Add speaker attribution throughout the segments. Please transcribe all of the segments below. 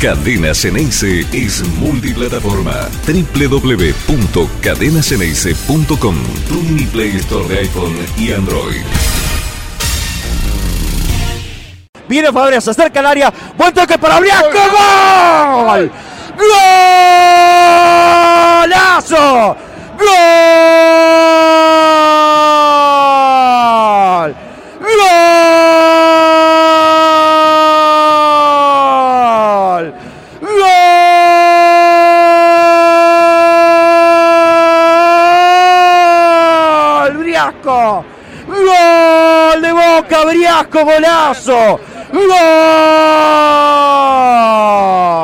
Speaker 1: Cadena Ceneice es multiplataforma. www.cadenaceneice.com Tu Play Store de iPhone y Android.
Speaker 2: Viene Fabregas, se acerca al área. Buen toque para Briasco. ¡Gol! ¡Golazo! ¡Gol! ¡Gol de Boca! ¡Briasco! ¡Golazo!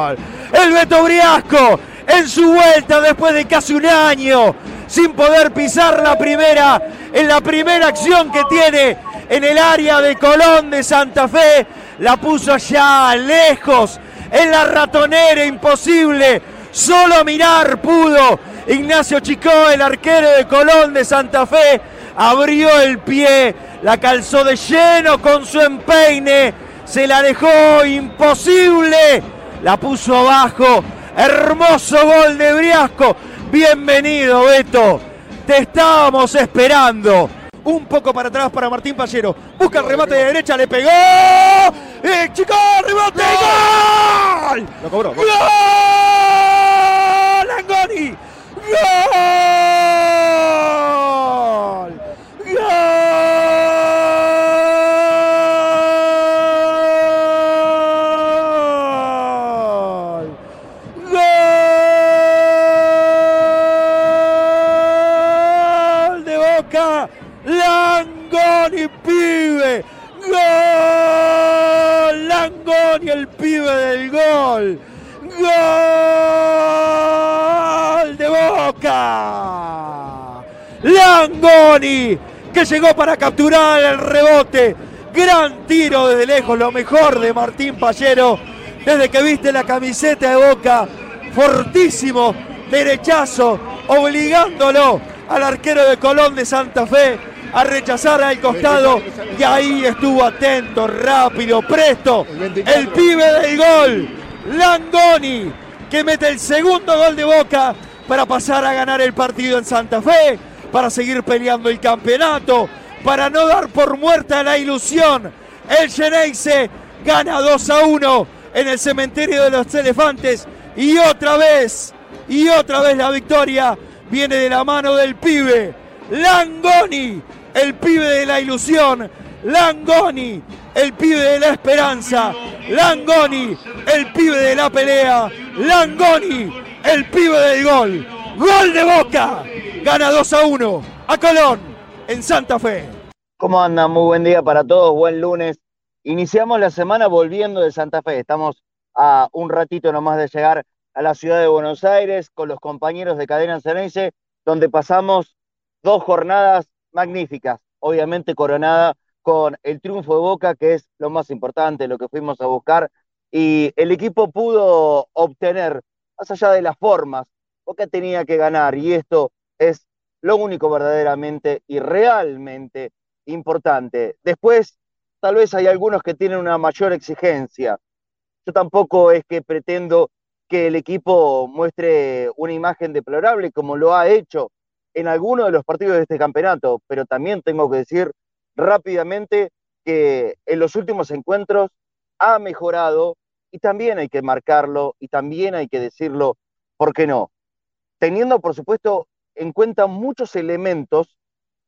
Speaker 2: ¡Gol! El Beto Briasco en su vuelta después de casi un año sin poder pisar la primera, en la primera acción que tiene en el área de Colón de Santa Fe, la puso allá lejos, en la ratonera, imposible, solo mirar pudo. Ignacio Chicó, el arquero de Colón de Santa Fe, abrió el pie, la calzó de lleno con su empeine, se la dejó imposible, la puso abajo. Hermoso gol de Briasco. Bienvenido, Beto. Te estábamos esperando. Un poco para atrás para Martín Pallero. Busca el remate de derecha, le pegó. ¡Eh, chico! ¡Remate! ¡Gol! Lo cobró. ¡Gol! ¡Langoni! ¡Gol! ¡Langoni, pibe! ¡Gol! ¡Langoni, el pibe del gol! ¡Gol de Boca! ¡Langoni! Que llegó para capturar el rebote. Gran tiro desde lejos, lo mejor de Martín Pallero. Desde que viste la camiseta de Boca, fortísimo, derechazo, obligándolo al arquero de Colón de Santa Fe a rechazar al costado y ahí estuvo atento, rápido, presto, el pibe del gol, Langoni, que mete el segundo gol de Boca para pasar a ganar el partido en Santa Fe, para seguir peleando el campeonato, para no dar por muerta la ilusión. El Geneise gana 2 a 1 en el cementerio de los elefantes y otra vez, y otra vez la victoria viene de la mano del pibe, Langoni, el pibe de la ilusión, Langoni, el pibe de la esperanza, Langoni, el pibe de la pelea, Langoni, el pibe del gol, gol de Boca, gana 2 a 1 a Colón en Santa Fe.
Speaker 3: ¿Cómo andan? Muy buen día para todos, buen lunes. Iniciamos la semana volviendo de Santa Fe. Estamos a un ratito nomás de llegar a la ciudad de Buenos Aires con los compañeros de Cadena Ceneice, donde pasamos dos jornadas magníficas, obviamente coronada con el triunfo de Boca, que es lo más importante, lo que fuimos a buscar, y el equipo pudo obtener, más allá de las formas, Boca tenía que ganar, y esto es lo único verdaderamente y realmente importante. Después, tal vez hay algunos que tienen una mayor exigencia. Yo tampoco es que pretendo que el equipo muestre una imagen deplorable como lo ha hecho en algunos de los partidos de este campeonato, pero también tengo que decir rápidamente que en los últimos encuentros ha mejorado y también hay que marcarlo y también hay que decirlo, ¿por qué no? Teniendo, por supuesto, en cuenta muchos elementos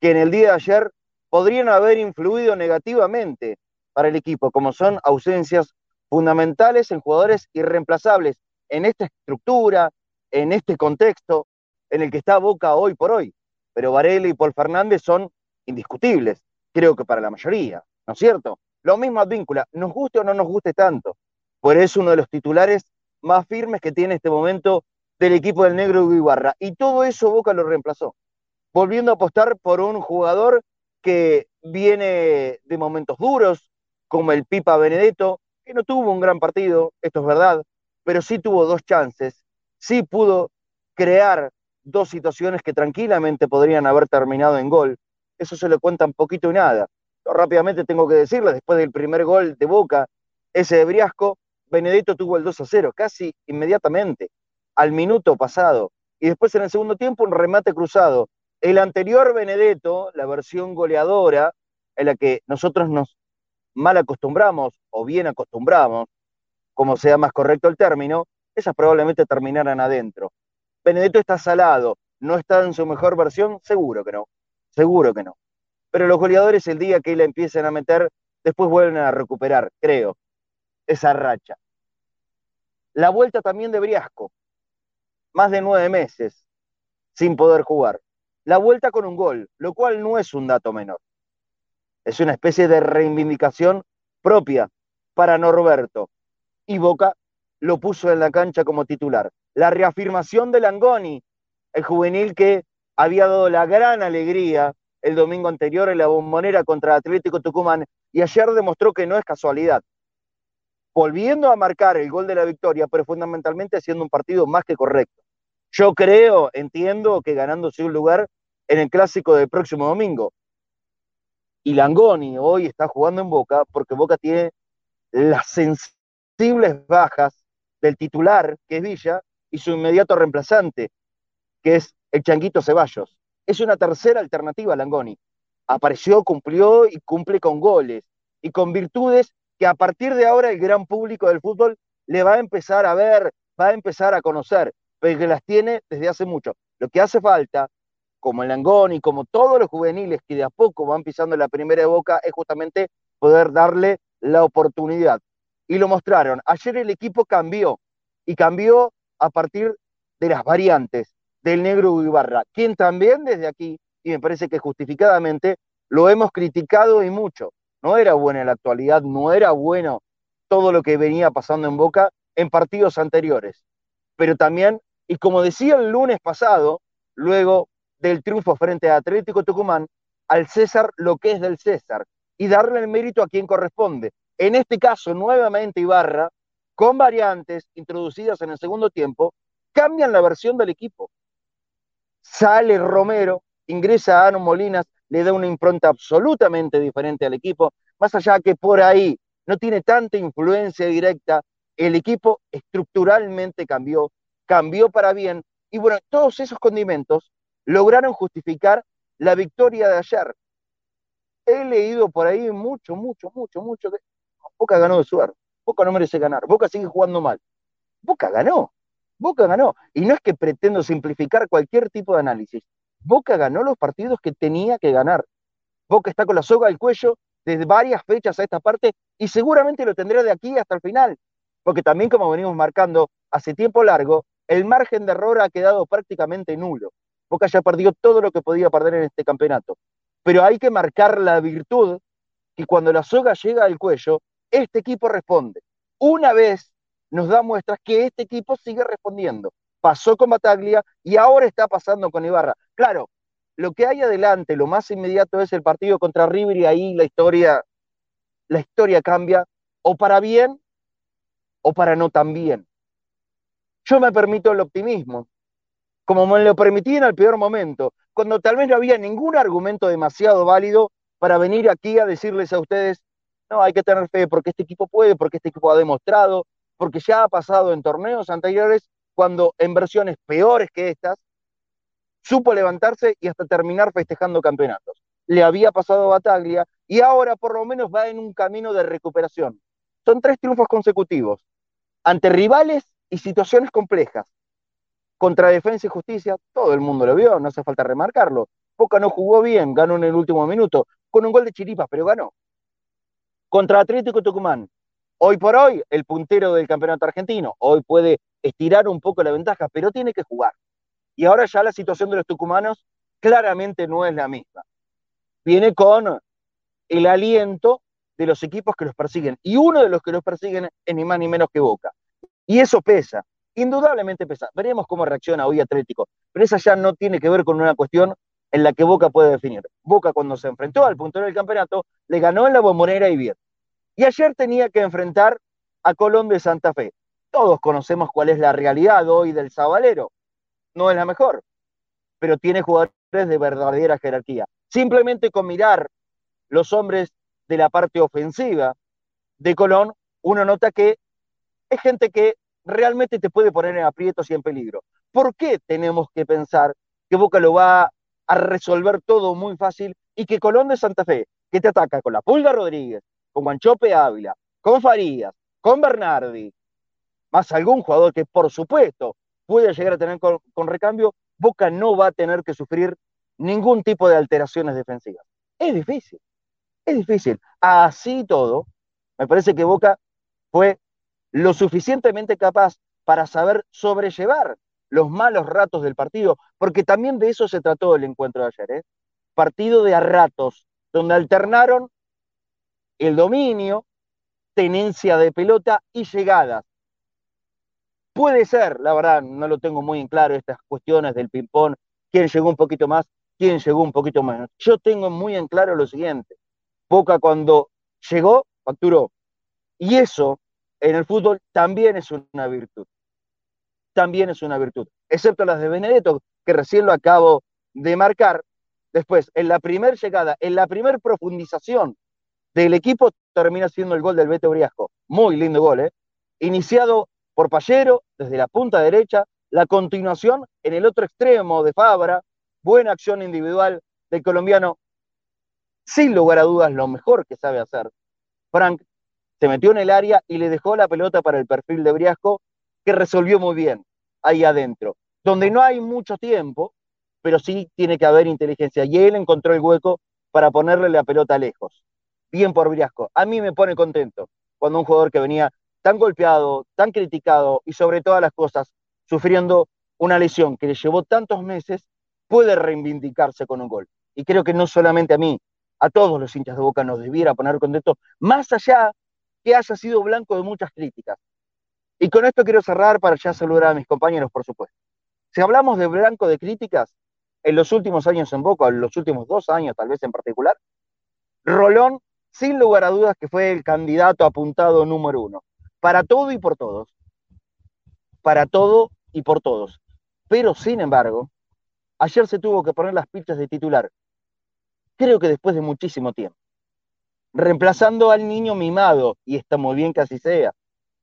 Speaker 3: que en el día de ayer podrían haber influido negativamente para el equipo, como son ausencias fundamentales en jugadores irreemplazables en esta estructura, en este contexto en el que está Boca hoy por hoy. Pero Varela y Paul Fernández son indiscutibles, creo que para la mayoría, ¿no es cierto? Lo mismo Advíncula, nos guste o no nos guste tanto, pues es uno de los titulares más firmes que tiene este momento del equipo del negro Hugo Ibarra. Y todo eso Boca lo reemplazó, volviendo a apostar por un jugador que viene de momentos duros, como el Pipa Benedetto, que no tuvo un gran partido, esto es verdad, pero sí tuvo dos chances, sí pudo crear dos situaciones que tranquilamente podrían haber terminado en gol. Eso se le cuenta un poquito y nada. Yo rápidamente tengo que decirles, después del primer gol de Boca, ese de Briasco, Benedetto tuvo el 2 a 0, casi inmediatamente, al minuto pasado. Y después en el segundo tiempo un remate cruzado. El anterior Benedetto, la versión goleadora, en la que nosotros nos mal acostumbramos o bien acostumbramos, como sea más correcto el término, esas probablemente terminaran adentro. Benedetto está salado, no está en su mejor versión, seguro que no, seguro que no. Pero los goleadores el día que le empiecen a meter, después vuelven a recuperar, creo, esa racha. La vuelta también de Briasco, más de nueve meses sin poder jugar. La vuelta con un gol, lo cual no es un dato menor. Es una especie de reivindicación propia para Norberto. Y Boca lo puso en la cancha como titular. La reafirmación de Langoni, el juvenil que había dado la gran alegría el domingo anterior en la bombonera contra Atlético Tucumán y ayer demostró que no es casualidad volviendo a marcar el gol de la victoria, pero fundamentalmente haciendo un partido más que correcto. Yo creo, entiendo que ganándose un lugar en el clásico del próximo domingo. Y Langoni hoy está jugando en Boca porque Boca tiene las sensibles bajas del titular, que es Villa, y su inmediato reemplazante, que es el Changuito Ceballos. Es una tercera alternativa Langoni. Apareció, cumplió y cumple con goles y con virtudes que a partir de ahora el gran público del fútbol le va a empezar a ver, va a empezar a conocer, pero que las tiene desde hace mucho. Lo que hace falta, como el Langoni, como todos los juveniles que de a poco van pisando la primera boca, es justamente poder darle la oportunidad. Y lo mostraron. Ayer el equipo cambió, y cambió a partir de las variantes del negro Ibarra, quien también desde aquí, y me parece que justificadamente, lo hemos criticado y mucho no era buena en la actualidad, no era bueno todo lo que venía pasando en Boca en partidos anteriores. Pero también, y como decía el lunes pasado, luego del triunfo frente a Atlético Tucumán, al César lo que es del César y darle el mérito a quien corresponde. En este caso, nuevamente Ibarra, con variantes introducidas en el segundo tiempo, cambian la versión del equipo. Sale Romero, ingresa a Ano Molinas, le da una impronta absolutamente diferente al equipo, más allá que por ahí no tiene tanta influencia directa, el equipo estructuralmente cambió, cambió para bien, y bueno, todos esos condimentos lograron justificar la victoria de ayer. He leído por ahí mucho, mucho, mucho, mucho que Boca ganó de suerte, Boca no merece ganar, Boca sigue jugando mal. Boca ganó, Boca ganó. Y no es que pretendo simplificar cualquier tipo de análisis. Boca ganó los partidos que tenía que ganar. Boca está con la soga al cuello desde varias fechas a esta parte y seguramente lo tendrá de aquí hasta el final, porque también como venimos marcando hace tiempo largo, el margen de error ha quedado prácticamente nulo. Boca ya perdió todo lo que podía perder en este campeonato. Pero hay que marcar la virtud que cuando la soga llega al cuello, este equipo responde. Una vez nos da muestras que este equipo sigue respondiendo pasó con Bataglia y ahora está pasando con Ibarra. Claro, lo que hay adelante, lo más inmediato es el partido contra River y ahí la historia, la historia cambia o para bien o para no tan bien. Yo me permito el optimismo, como me lo permití en el peor momento, cuando tal vez no había ningún argumento demasiado válido para venir aquí a decirles a ustedes, no, hay que tener fe porque este equipo puede, porque este equipo ha demostrado, porque ya ha pasado en torneos anteriores cuando en versiones peores que estas, supo levantarse y hasta terminar festejando campeonatos. Le había pasado a Bataglia y ahora por lo menos va en un camino de recuperación. Son tres triunfos consecutivos ante rivales y situaciones complejas. Contra Defensa y Justicia, todo el mundo lo vio, no hace falta remarcarlo. Boca no jugó bien, ganó en el último minuto, con un gol de Chiripas, pero ganó. Contra Atlético Tucumán, hoy por hoy, el puntero del campeonato argentino, hoy puede estirar un poco la ventaja, pero tiene que jugar. Y ahora ya la situación de los tucumanos claramente no es la misma. Viene con el aliento de los equipos que los persiguen. Y uno de los que los persiguen es ni más ni menos que Boca. Y eso pesa, indudablemente pesa. Veremos cómo reacciona hoy Atlético. Pero esa ya no tiene que ver con una cuestión en la que Boca puede definir. Boca cuando se enfrentó al puntero del campeonato, le ganó en la bombonera y bien. Y ayer tenía que enfrentar a Colón de Santa Fe. Todos conocemos cuál es la realidad hoy del Zabalero. No es la mejor, pero tiene jugadores de verdadera jerarquía. Simplemente con mirar los hombres de la parte ofensiva de Colón, uno nota que es gente que realmente te puede poner en aprietos y en peligro. ¿Por qué tenemos que pensar que Boca lo va a resolver todo muy fácil y que Colón de Santa Fe, que te ataca con la Pulga Rodríguez, con Guanchope Ávila, con Farías, con Bernardi, más algún jugador que por supuesto puede llegar a tener con, recambio, Boca no va a tener que sufrir ningún tipo de alteraciones defensivas. Es difícil, es difícil. Así todo, me parece que Boca fue lo suficientemente capaz para saber sobrellevar los malos ratos del partido, porque también de eso se trató el encuentro de ayer, ¿eh? partido de a ratos, donde alternaron el dominio, tenencia de pelota y llegadas. Puede ser, la verdad, no lo tengo muy en claro, estas cuestiones del ping-pong, quién llegó un poquito más, quién llegó un poquito menos. Yo tengo muy en claro lo siguiente, Boca cuando llegó, facturó. Y eso en el fútbol también es una virtud. También es una virtud. Excepto las de Benedetto, que recién lo acabo de marcar. Después, en la primera llegada, en la primera profundización del equipo, termina siendo el gol del Beto Briasco. Muy lindo gol, ¿eh? Iniciado por Pallero, desde la punta derecha, la continuación en el otro extremo de Fabra, buena acción individual del colombiano, sin lugar a dudas lo mejor que sabe hacer. Frank se metió en el área y le dejó la pelota para el perfil de Briasco, que resolvió muy bien ahí adentro, donde no hay mucho tiempo, pero sí tiene que haber inteligencia. Y él encontró el hueco para ponerle la pelota lejos. Bien por Briasco. A mí me pone contento cuando un jugador que venía tan golpeado, tan criticado y sobre todas las cosas sufriendo una lesión que le llevó tantos meses, puede reivindicarse con un gol. Y creo que no solamente a mí, a todos los hinchas de Boca nos debiera poner contento, más allá que haya sido blanco de muchas críticas. Y con esto quiero cerrar para ya saludar a mis compañeros, por supuesto. Si hablamos de blanco de críticas, en los últimos años en Boca, en los últimos dos años tal vez en particular, Rolón, sin lugar a dudas, que fue el candidato apuntado número uno, para todo y por todos. Para todo y por todos. Pero, sin embargo, ayer se tuvo que poner las pichas de titular. Creo que después de muchísimo tiempo reemplazando al niño mimado, y está muy bien que así sea,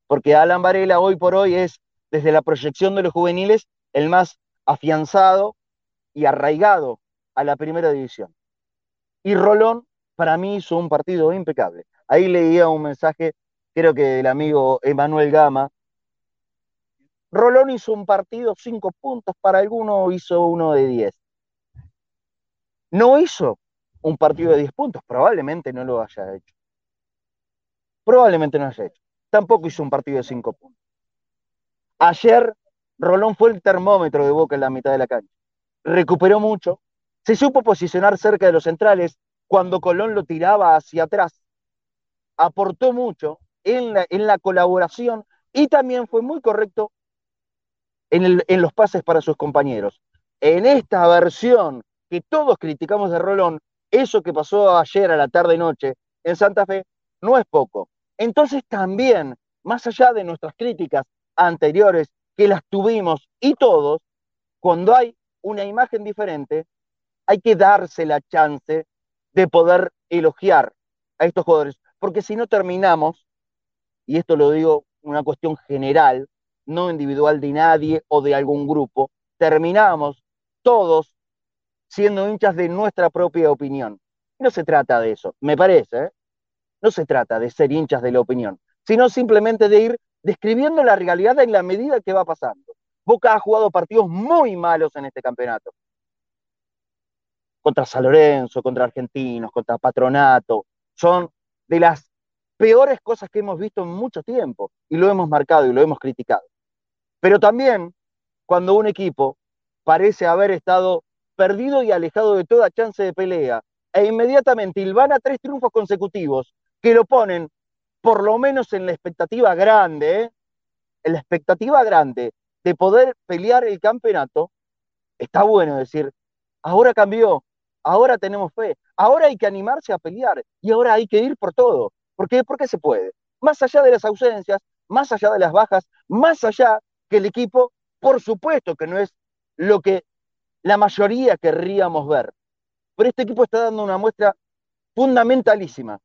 Speaker 3: porque Alan Varela hoy por hoy es, desde la proyección de los juveniles, el más afianzado y arraigado a la primera división. Y Rolón, para mí, hizo un partido impecable. Ahí leía un mensaje, creo que del amigo Emanuel Gama. Rolón hizo un partido, cinco puntos, para alguno hizo uno de diez. No hizo un partido de 10 puntos. Probablemente no lo haya hecho. Probablemente no lo haya hecho. Tampoco hizo un partido de 5 puntos. Ayer Rolón fue el termómetro de Boca en la mitad de la cancha. Recuperó mucho. Se supo posicionar cerca de los centrales cuando Colón lo tiraba hacia atrás. Aportó mucho en la, en la colaboración y también fue muy correcto en, en los pases para sus compañeros. En esta versión que todos criticamos de Rolón, eso que pasó ayer a la tarde y noche en Santa Fe no es poco. Entonces también, más allá de nuestras críticas anteriores, que las tuvimos y todos, cuando hay una imagen diferente, hay que darse la chance de poder elogiar a estos jugadores, porque si no terminamos, y esto lo digo una cuestión general, no individual de nadie o de algún grupo, terminamos todos siendo hinchas de nuestra propia opinión. No se trata de eso, me parece. ¿eh? No se trata de ser hinchas de la opinión, sino simplemente de ir describiendo la realidad en la medida que va pasando. Boca ha jugado partidos muy malos en este campeonato. Contra San Lorenzo, contra Argentinos, contra Patronato. Son de las peores cosas que hemos visto en mucho tiempo y lo hemos marcado y lo hemos criticado. Pero también cuando un equipo parece haber estado perdido y alejado de toda chance de pelea, e inmediatamente a tres triunfos consecutivos que lo ponen por lo menos en la expectativa grande, ¿eh? en la expectativa grande de poder pelear el campeonato, está bueno decir, ahora cambió, ahora tenemos fe, ahora hay que animarse a pelear y ahora hay que ir por todo. ¿Por qué? Porque se puede. Más allá de las ausencias, más allá de las bajas, más allá que el equipo, por supuesto que no es lo que la mayoría querríamos ver. Pero este equipo está dando una muestra fundamentalísima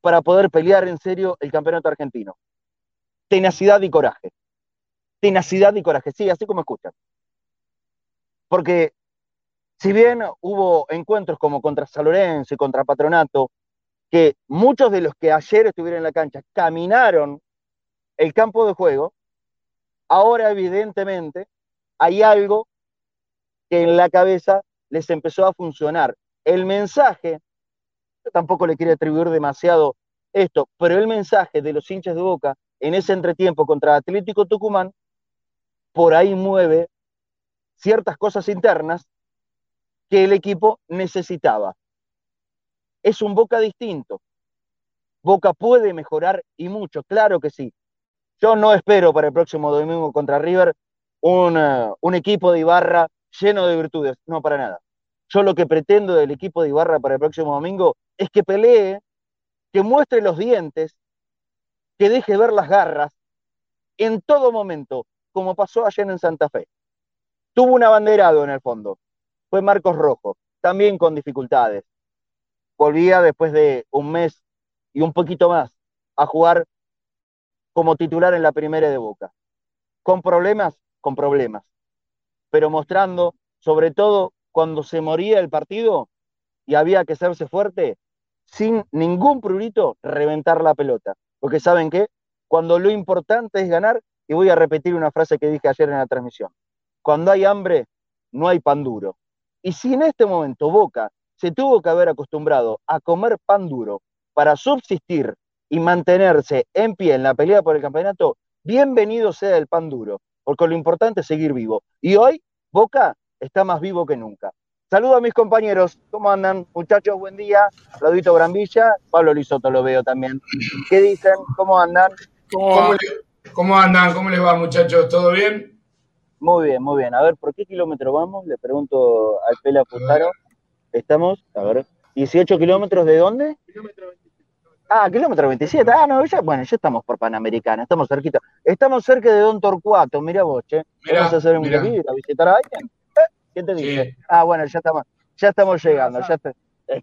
Speaker 3: para poder pelear en serio el campeonato argentino. tenacidad y coraje. Tenacidad y coraje, sí, así como escuchan. Porque si bien hubo encuentros como contra San Lorenzo y contra Patronato, que muchos de los que ayer estuvieron en la cancha caminaron el campo de juego, ahora evidentemente hay algo que en la cabeza les empezó a funcionar. El mensaje, tampoco le quiero atribuir demasiado esto, pero el mensaje de los hinchas de Boca en ese entretiempo contra Atlético Tucumán, por ahí mueve ciertas cosas internas que el equipo necesitaba. Es un Boca distinto. Boca puede mejorar y mucho, claro que sí. Yo no espero para el próximo domingo contra River un, eh, un equipo de Ibarra lleno de virtudes, no para nada. Yo lo que pretendo del equipo de Ibarra para el próximo domingo es que pelee, que muestre los dientes, que deje ver las garras en todo momento, como pasó ayer en Santa Fe. Tuvo un abanderado en el fondo, fue Marcos Rojo, también con dificultades. Volvía después de un mes y un poquito más a jugar como titular en la primera de Boca. Con problemas, con problemas, pero mostrando, sobre todo cuando se moría el partido y había que hacerse fuerte, sin ningún prurito, reventar la pelota. Porque saben qué, cuando lo importante es ganar, y voy a repetir una frase que dije ayer en la transmisión, cuando hay hambre, no hay pan duro. Y si en este momento Boca se tuvo que haber acostumbrado a comer pan duro para subsistir y mantenerse en pie en la pelea por el campeonato, bienvenido sea el pan duro, porque lo importante es seguir vivo. Y hoy Boca está más vivo que nunca. Saludo a mis compañeros, ¿cómo andan? Muchachos, buen día. Claudito Brambilla, Pablo Lisoto lo veo también. ¿Qué dicen? ¿Cómo andan?
Speaker 4: ¿Cómo, ¿Cómo andan? ¿Cómo les va, muchachos? ¿Todo bien?
Speaker 3: Muy bien, muy bien. A ver, ¿por qué kilómetro vamos? Le pregunto al Pela Fustaro. Estamos, a ver, 18 kilómetros de dónde? Kilómetro 27. Ah, kilómetro 27. Ah, no, ya, bueno, ya estamos por Panamericana, estamos cerquita. Estamos cerca de Don Torcuato, mira vos, che. Vamos a hacer un viaje a visitar a alguien. ¿Eh? ¿Quién te dice? Ah, bueno, ya estamos, ya estamos llegando, ya está.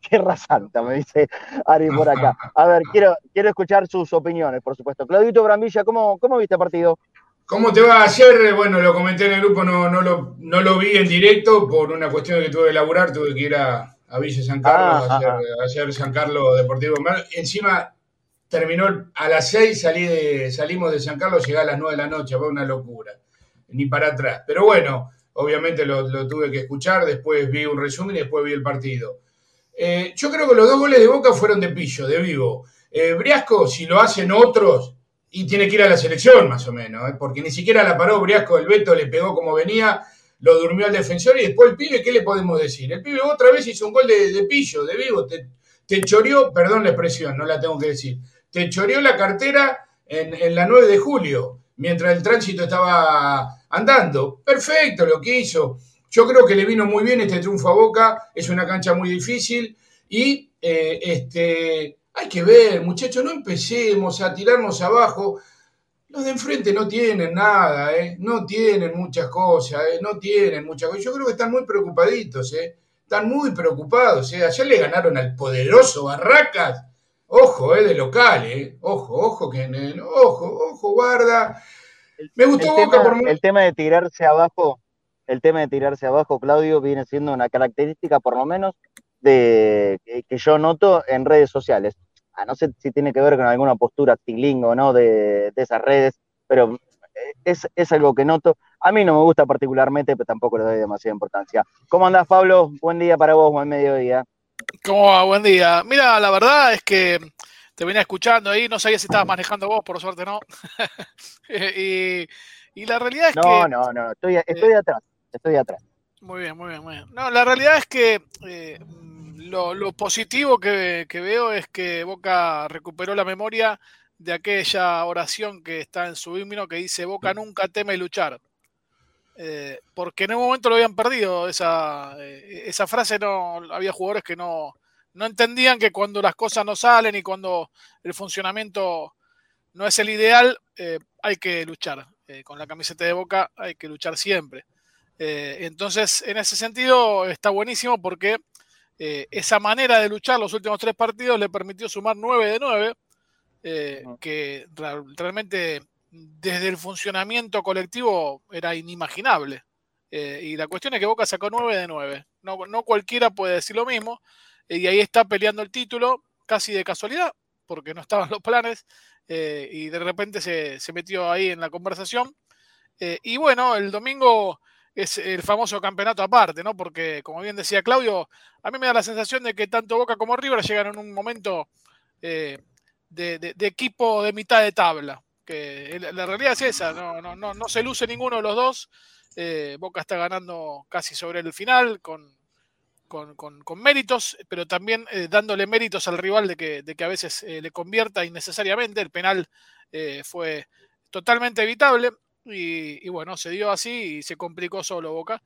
Speaker 3: Tierra Santa, me dice Ari por acá. A ver, quiero, quiero escuchar sus opiniones, por supuesto. Claudito Brambilla, ¿cómo, cómo viste el partido?
Speaker 4: ¿Cómo te va ayer? Bueno, lo comenté en el grupo, no, no, lo, no lo vi en directo por una cuestión que tuve que laburar, tuve que ir a, a Villa San Carlos, a, hacer, San Carlos Deportivo. Encima terminó a las 6, salí de, salimos de San Carlos, llegué a las 9 de la noche, fue una locura, ni para atrás. Pero bueno, obviamente lo, lo tuve que escuchar, después vi un resumen y después vi el partido. Eh, yo creo que los dos goles de Boca fueron de pillo, de vivo. Eh, Briasco, si lo hacen otros, y tiene que ir a la selección más o menos, ¿eh? porque ni siquiera la paró Briasco, el Beto le pegó como venía, lo durmió al defensor y después el pibe, ¿qué le podemos decir? El pibe otra vez hizo un gol de, pillo, de vivo, te, te, choreó, perdón la expresión, no la tengo que decir, te choreó la cartera en, la 9 de julio, mientras el tránsito estaba andando. Perfecto lo que hizo. Yo creo que le vino muy bien este triunfo a Boca, es una cancha muy difícil y eh, este, hay que ver, muchachos, no empecemos a tirarnos abajo. Los de enfrente no tienen nada, ¿eh? no tienen muchas cosas, ¿eh? no tienen muchas cosas. Yo creo que están muy preocupaditos, ¿eh? están muy preocupados. ¿eh? Ayer le ganaron al poderoso Barracas. Ojo, ¿eh? de local, ¿eh? ojo, ojo, que, ojo, ojo, guarda.
Speaker 3: Me gustó Boca por... El tema de tirarse abajo el tema de tirarse abajo, Claudio, viene siendo una característica, por lo menos, de, que, yo noto en redes sociales. Ah, no sé si tiene que ver con alguna postura tilingo ¿no? De, de, esas redes, pero eh, es, es, algo que noto. A mí no me gusta particularmente, pero tampoco le doy demasiada importancia. ¿Cómo andás, Pablo? Buen día para vos, buen mediodía.
Speaker 5: ¿Cómo va? Buen día. Mira, la verdad es que te venía escuchando ahí, no sabía si estabas manejando vos, por suerte no. y, y, la realidad es
Speaker 3: que...
Speaker 5: No,
Speaker 3: no, no, estoy, estoy eh, atrás estoy atrás.
Speaker 5: Muy bien, muy bien, muy bien. No, la realidad es que eh, lo, positivo que, veo es que Boca recuperó la memoria de aquella oración que está en su himno que dice Boca nunca teme luchar. Eh, porque en un momento lo habían perdido esa, eh, esa frase, no había jugadores que no, no entendían que cuando las cosas no salen y cuando el funcionamiento no es el ideal, hay que luchar. con la camiseta de Boca hay que luchar siempre. Eh, entonces, en ese sentido, está buenísimo porque eh, esa manera de luchar los últimos tres partidos le permitió sumar 9 de 9, eh, que realmente desde el funcionamiento colectivo era inimaginable. Eh, y la cuestión es que Boca sacó 9 de 9. No, no cualquiera puede decir lo mismo. y ahí está peleando el título casi de casualidad, porque no estaban los planes. y de repente se, se, metió ahí en la conversación. y bueno, el domingo es el famoso campeonato aparte, ¿no? Porque, como bien decía Claudio, a mí me da la sensación de que tanto Boca como River llegan en un momento eh, de, equipo de mitad de tabla. Que la realidad es esa, no, no, no, no se luce ninguno de los dos. Eh, Boca está ganando casi sobre el final con, con, con, méritos, pero también eh, dándole méritos al rival de que, de que a veces le convierta innecesariamente. El penal fue totalmente evitable. Y, bueno, se dio así y se complicó solo Boca.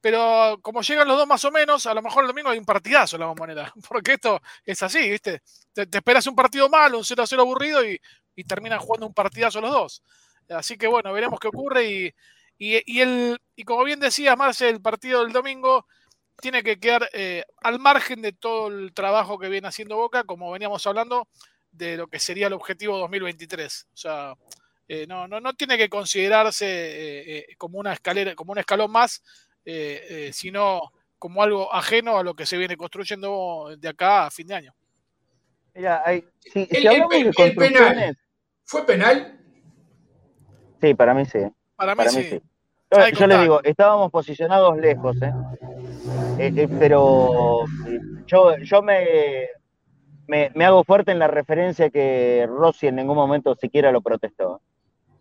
Speaker 5: Pero como llegan los dos más o menos, a lo mejor el domingo hay un partidazo en la moneda. Porque esto es así, ¿viste? Te, esperas un partido malo, un 0 a 0 aburrido y, terminan jugando un partidazo los dos. Así que bueno, veremos qué ocurre. Y, y, el, y como bien decía Marce, el partido del domingo tiene que quedar eh, al margen de todo el trabajo que viene haciendo Boca, como veníamos hablando, de lo que sería el objetivo 2023. O sea, eh, no, no, no, tiene que considerarse eh, eh, como una escalera, como un escalón más, sino como algo ajeno a lo que se viene construyendo de acá a fin de año.
Speaker 3: Mira, si, hablamos de construcciones...
Speaker 4: ¿Fue penal?
Speaker 3: Sí, para mí sí.
Speaker 5: Para mí, sí.
Speaker 3: Yo, le digo, estábamos posicionados lejos, pero yo, yo me, me, me, hago fuerte en la referencia que Rossi en ningún momento siquiera lo protestó.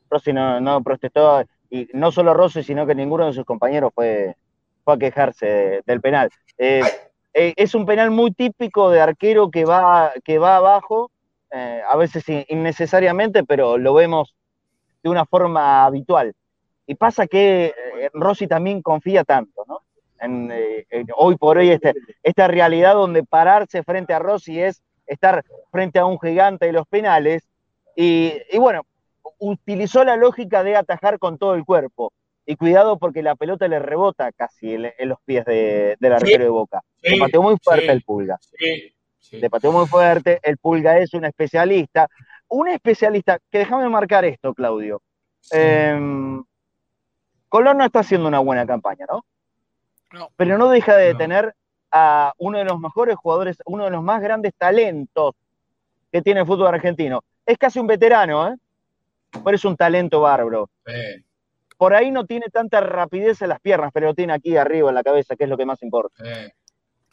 Speaker 3: Rossi no, protestó, y no solo Rossi, sino que ninguno de sus compañeros fue, fue a quejarse del penal. Eh, eh, es un penal muy típico de arquero que va, que va abajo, eh, a veces innecesariamente, pero lo vemos de una forma habitual. Y pasa que Rossi también confía tanto, ¿no? En, hoy por hoy este, esta realidad donde pararse frente a Rossi es estar frente a un gigante de los penales. Y, y bueno, utilizó la lógica de atajar con todo el cuerpo. Y cuidado porque la pelota le rebota casi en, los pies de, del arquero de Boca. le pateó muy fuerte el Pulga. Le pateó muy fuerte. El Pulga es un especialista. Un especialista, que déjame marcar esto, Claudio. Em, Colón no está haciendo una buena campaña, ¿no? Pero no deja de tener a uno de los mejores jugadores, uno de los más grandes talentos que tiene el fútbol argentino. Es casi un veterano, ¿eh? Pero es un talento bárbaro. Por ahí no tiene tanta rapidez en las piernas, pero lo tiene aquí arriba en la cabeza, que es lo que más importa.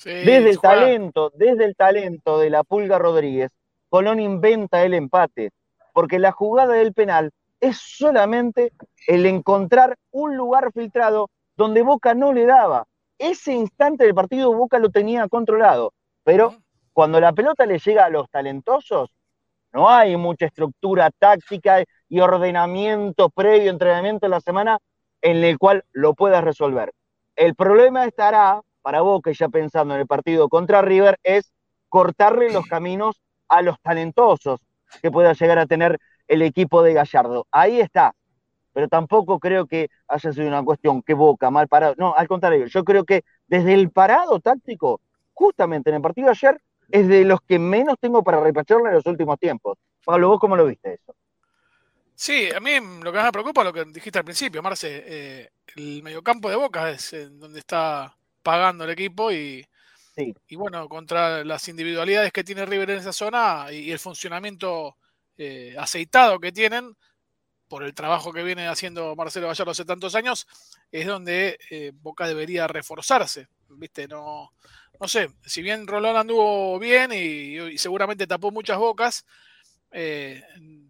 Speaker 3: desde el talento, desde el talento de la Pulga Rodríguez, Colón inventa el empate, porque la jugada del penal es solamente el encontrar un lugar filtrado donde Boca no le daba. Ese instante del partido Boca lo tenía controlado, pero cuando la pelota le llega a los talentosos, no hay mucha estructura táctica y ordenamiento previo, entrenamiento en la semana en el cual lo puedas resolver. El problema estará, para Boca, ya pensando en el partido contra River, es cortarle los caminos a los talentosos que pueda llegar a tener el equipo de Gallardo. Ahí está. Pero tampoco creo que haya sido una cuestión que Boca mal parado. No, al contrario, yo creo que desde el parado táctico, justamente en el partido ayer, es de los que menos tengo para repacharle en los últimos tiempos. Pablo, ¿vos cómo lo viste eso?
Speaker 5: Sí, a mí lo que más me preocupa es lo que dijiste al principio, Marce. Eh, el mediocampo de Boca es donde está pagando el equipo y, y bueno, contra las individualidades que tiene River en esa zona y, el funcionamiento eh, aceitado que tienen por el trabajo que viene haciendo Marcelo Gallardo hace tantos años, es donde eh, Boca debería reforzarse. ¿Viste? No, no sé, si bien Rolón anduvo bien y, seguramente tapó muchas bocas, eh,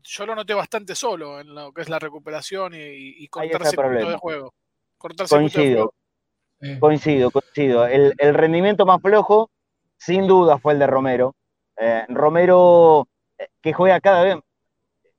Speaker 5: yo lo noté bastante solo en lo que es la recuperación y, y cortarse punto de juego.
Speaker 3: coincido, coincido, coincido. El, rendimiento más flojo, sin duda, fue el de Romero. Eh, Romero, eh, que juega cada vez.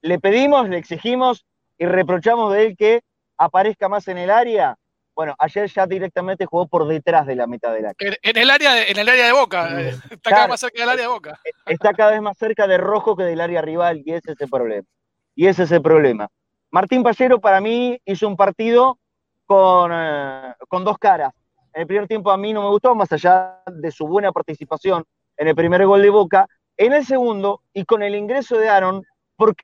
Speaker 3: Le pedimos, le exigimos y reprochamos de él que aparezca más en el área bueno, ayer ya directamente jugó por detrás de la mitad del área.
Speaker 5: En, el área de, en el área de Boca, eh, está cada vez más cerca del área de Boca.
Speaker 3: Eh, está cada vez más cerca de Rojo que del área rival y ese es el problema. Y ese es el problema. Martín Pallero para mí hizo un partido con, eh, con dos caras. En el primer tiempo a mí no me gustó, más allá de su buena participación en el primer gol de Boca. En el segundo, y con el ingreso de Aaron, porque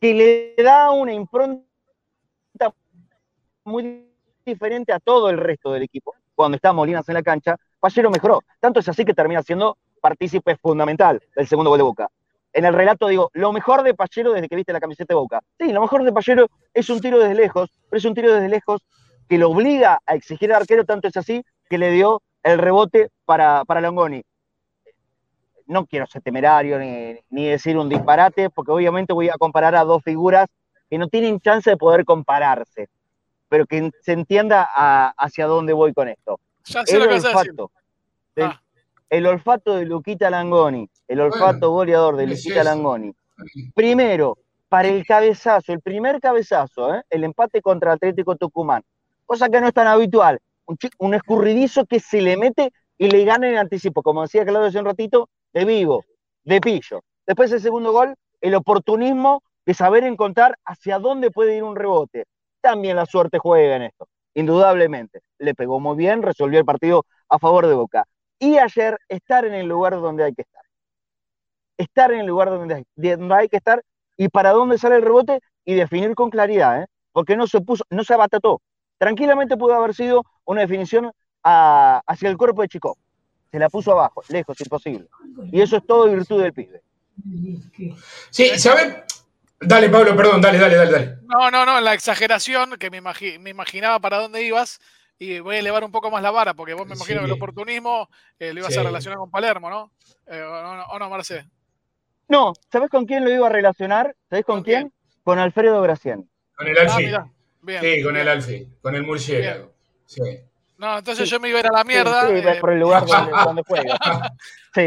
Speaker 3: que le da una impronta muy diferente a todo el resto del equipo. Cuando está Molinas en la cancha, Pallero mejoró. Tanto es así que termina siendo partícipe fundamental del segundo gol de Boca. En el relato digo, lo mejor de Pallero desde que viste la camiseta de Boca. Sí, lo mejor de Pallero es un tiro desde lejos, pero es un tiro desde lejos que lo obliga a exigir al arquero, tanto es así que le dio el rebote para, para Longoni. No quiero ser temerario ni, decir un disparate, porque obviamente voy a comparar a dos figuras que no tienen chance de poder compararse, pero que se entienda hacia dónde voy con esto. el, olfato ah. el olfato de Luquita Langoni, el olfato goleador de Luquita Langoni. Primero, para el cabezazo, el primer cabezazo, ¿eh? el empate contra Atlético Tucumán, cosa que no es tan habitual un, escurridizo que se le mete y le gana en anticipo, como decía Claudio hace un ratito, de vivo, de pillo. Después el segundo gol, el oportunismo de saber encontrar hacia dónde puede ir un rebote. También la suerte juega en esto, indudablemente. Le pegó muy bien, resolvió el partido a favor de Boca. Y ayer estar en el lugar donde hay que estar. Estar en el lugar donde hay, que estar y para dónde sale el rebote y definir con claridad, ¿eh? porque no se puso, no se abatató. Tranquilamente pudo haber sido una definición hacia el cuerpo de Chico. Se la puso abajo, lejos, imposible. Y eso es todo virtud del pibe.
Speaker 4: Sí, ¿saben? Dale, Pablo, perdón, dale, dale, dale, dale.
Speaker 5: No, no, no, la exageración, que me, imaginaba para dónde ibas, y voy a elevar un poco más la vara, porque vos me imagino que el oportunismo eh, lo ibas a relacionar con Palermo, ¿no? Eh, o, no, Marce?
Speaker 3: No, ¿sabés con quién lo iba a relacionar? ¿Sabés con, quién? Con Alfredo Graciani.
Speaker 4: Con el Alfi. Ah, sí, con el Alfi, con el murciélago. Sí.
Speaker 5: No, entonces yo me iba a ir a la mierda.
Speaker 3: Sí, eh, por el lugar donde, juega. Sí,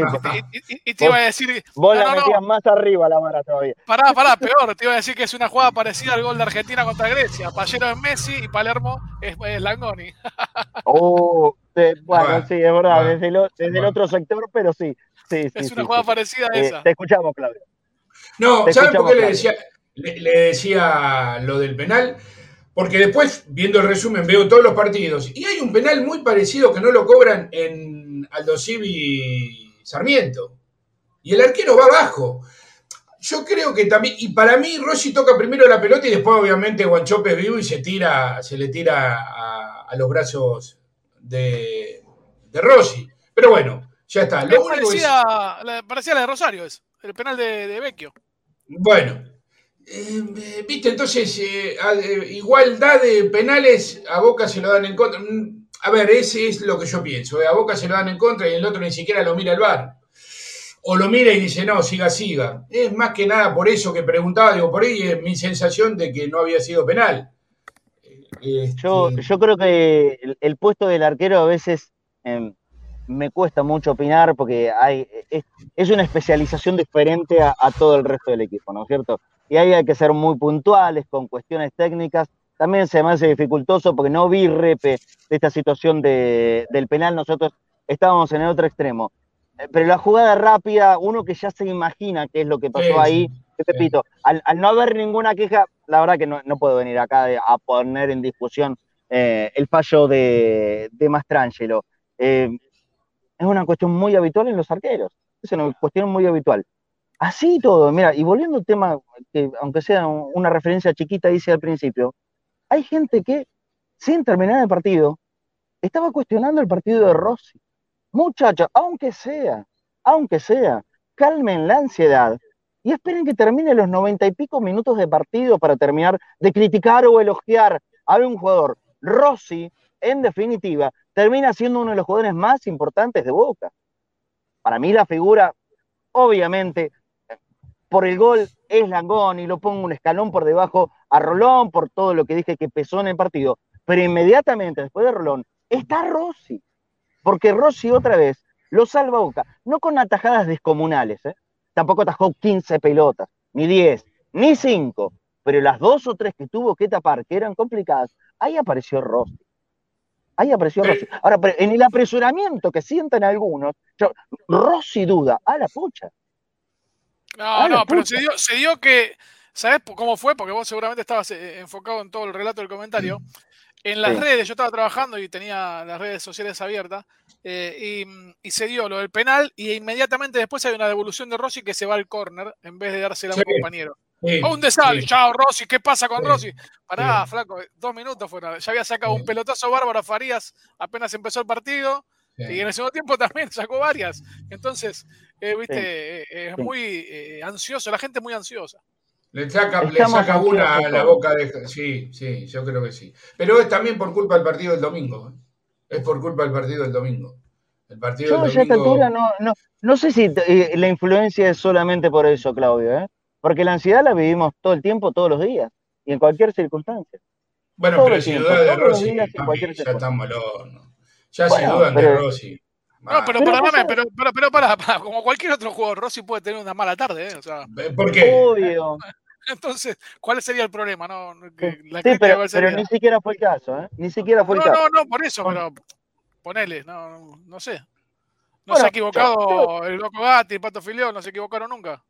Speaker 5: y, te iba a decir.
Speaker 3: Vos la metías más arriba la mara todavía.
Speaker 5: Pará, pará, peor. Te iba a decir que es una jugada parecida al gol de Argentina contra Grecia. Pallero es Messi y Palermo es, Langoni.
Speaker 3: Oh, bueno, sí, es verdad. Desde, el otro sector, pero sí. sí,
Speaker 5: es una jugada parecida a
Speaker 3: eh,
Speaker 5: esa.
Speaker 3: Te escuchamos, Claudio.
Speaker 4: No, ¿sabes por qué le decía, le decía lo del penal? Porque después, viendo el resumen, veo todos los partidos. Y hay un penal muy parecido que no lo cobran en Aldo Civi Sarmiento. Y el arquero va abajo. Yo creo que también, y para mí Rossi toca primero la pelota y después obviamente Guanchope vivo y se tira, se le tira a, los brazos de, Rossi. Pero bueno, ya está.
Speaker 5: Lo parecía, la, parecía la de Rosario, es el penal de, de Vecchio.
Speaker 4: Bueno, eh, Viste, entonces, eh, eh, igualdad de penales, a Boca se lo dan en contra. Mm, a ver, ese es lo que yo pienso. A Boca se lo dan en contra y el otro ni siquiera lo mira el bar. O lo mira y dice, no, siga, siga. Es más que nada por eso que preguntaba, digo, por ahí es mi sensación de que no había sido penal.
Speaker 3: Yo, este, yo creo que el, puesto del arquero a veces em, me cuesta mucho opinar porque hay, es, una especialización diferente a, todo el resto del equipo, ¿no es cierto? Y ahí hay que ser muy puntuales con cuestiones técnicas. También se me hace dificultoso porque no vi repe de esta situación de, del penal. Nosotros estábamos en el otro extremo. Eh, pero la jugada rápida, uno que ya se imagina qué es lo que pasó ahí, te repito, al, no haber ninguna queja, la verdad que no, puedo venir acá a poner en discusión eh, el fallo de, de Mastrangelo. Eh, es una cuestión muy habitual en los arqueros. Es una cuestión muy habitual. Así todo, mira, y volviendo al tema, que aunque sea una referencia chiquita, dice al principio, hay gente que, sin terminar el partido, estaba cuestionando el partido de Rossi. Muchachos, aunque sea, aunque sea, calmen la ansiedad y esperen que termine los noventa y pico minutos de partido para terminar de criticar o elogiar a un jugador. Rossi, en definitiva, termina siendo uno de los jugadores más importantes de Boca. Para mí la figura, obviamente, por el gol es Langón y lo pongo un escalón por debajo a Rolón por todo lo que dije que pesó en el partido. Pero inmediatamente después de Rolón está Rossi, porque Rossi otra vez lo salva Boca, no con atajadas descomunales, ¿eh? tampoco atajó 15 pelotas, ni 10, ni 5, pero las dos o tres que tuvo que tapar, que eran complicadas, ahí apareció Rossi. Ahí apareció Rossi. Ahora, en el apresuramiento que sienten algunos, Rossi duda, a la pucha.
Speaker 5: No, no, pero se dio, se dio que, ¿sabes cómo fue? Porque vos seguramente estabas eh, enfocado en todo el relato del comentario. En las redes, yo estaba trabajando y tenía las redes sociales abiertas, eh, y, se dio lo del penal, y inmediatamente después hay una devolución de Rossi que se va al córner en vez de dársela a un compañero. un desastre. Chao, Rossi. ¿Qué pasa con Rossi? Pará, flaco. Dos minutos fueron. Ya había sacado un pelotazo bárbaro a Farías apenas empezó el partido. Y en el segundo tiempo también sacó varias. Entonces, eh, viste, eh, es muy eh, ansioso. La gente es muy ansiosa.
Speaker 4: Le saca, le saca una a la boca de. Sí, sí, yo creo que sí. Pero es también por culpa del partido del domingo. Es por culpa del partido del domingo. El partido
Speaker 3: yo
Speaker 4: del domingo...
Speaker 3: no, no, no sé si la influencia es solamente por eso, Claudio. ¿eh? Porque la ansiedad la vivimos todo el tiempo, todos los días, y en cualquier circunstancia.
Speaker 4: Bueno, pero sin duda de Rossi, ya está malón. Ya sin duda de Rossi.
Speaker 5: No, pero, perdóname, pero, pero, pero para, como cualquier otro jugador, Rossi puede tener una mala tarde, ¿eh? O sea,
Speaker 4: ¿Por qué?
Speaker 3: Obvio.
Speaker 5: Entonces, ¿cuál sería el problema? No,
Speaker 3: la sí, pero, pero, ni siquiera fue el caso, ¿eh? Ni siquiera fue el caso.
Speaker 5: No, no, por eso, pero ponele, no, no sé. No se ha equivocado el Loco Gatti, el Pato Filión, no se equivocaron nunca.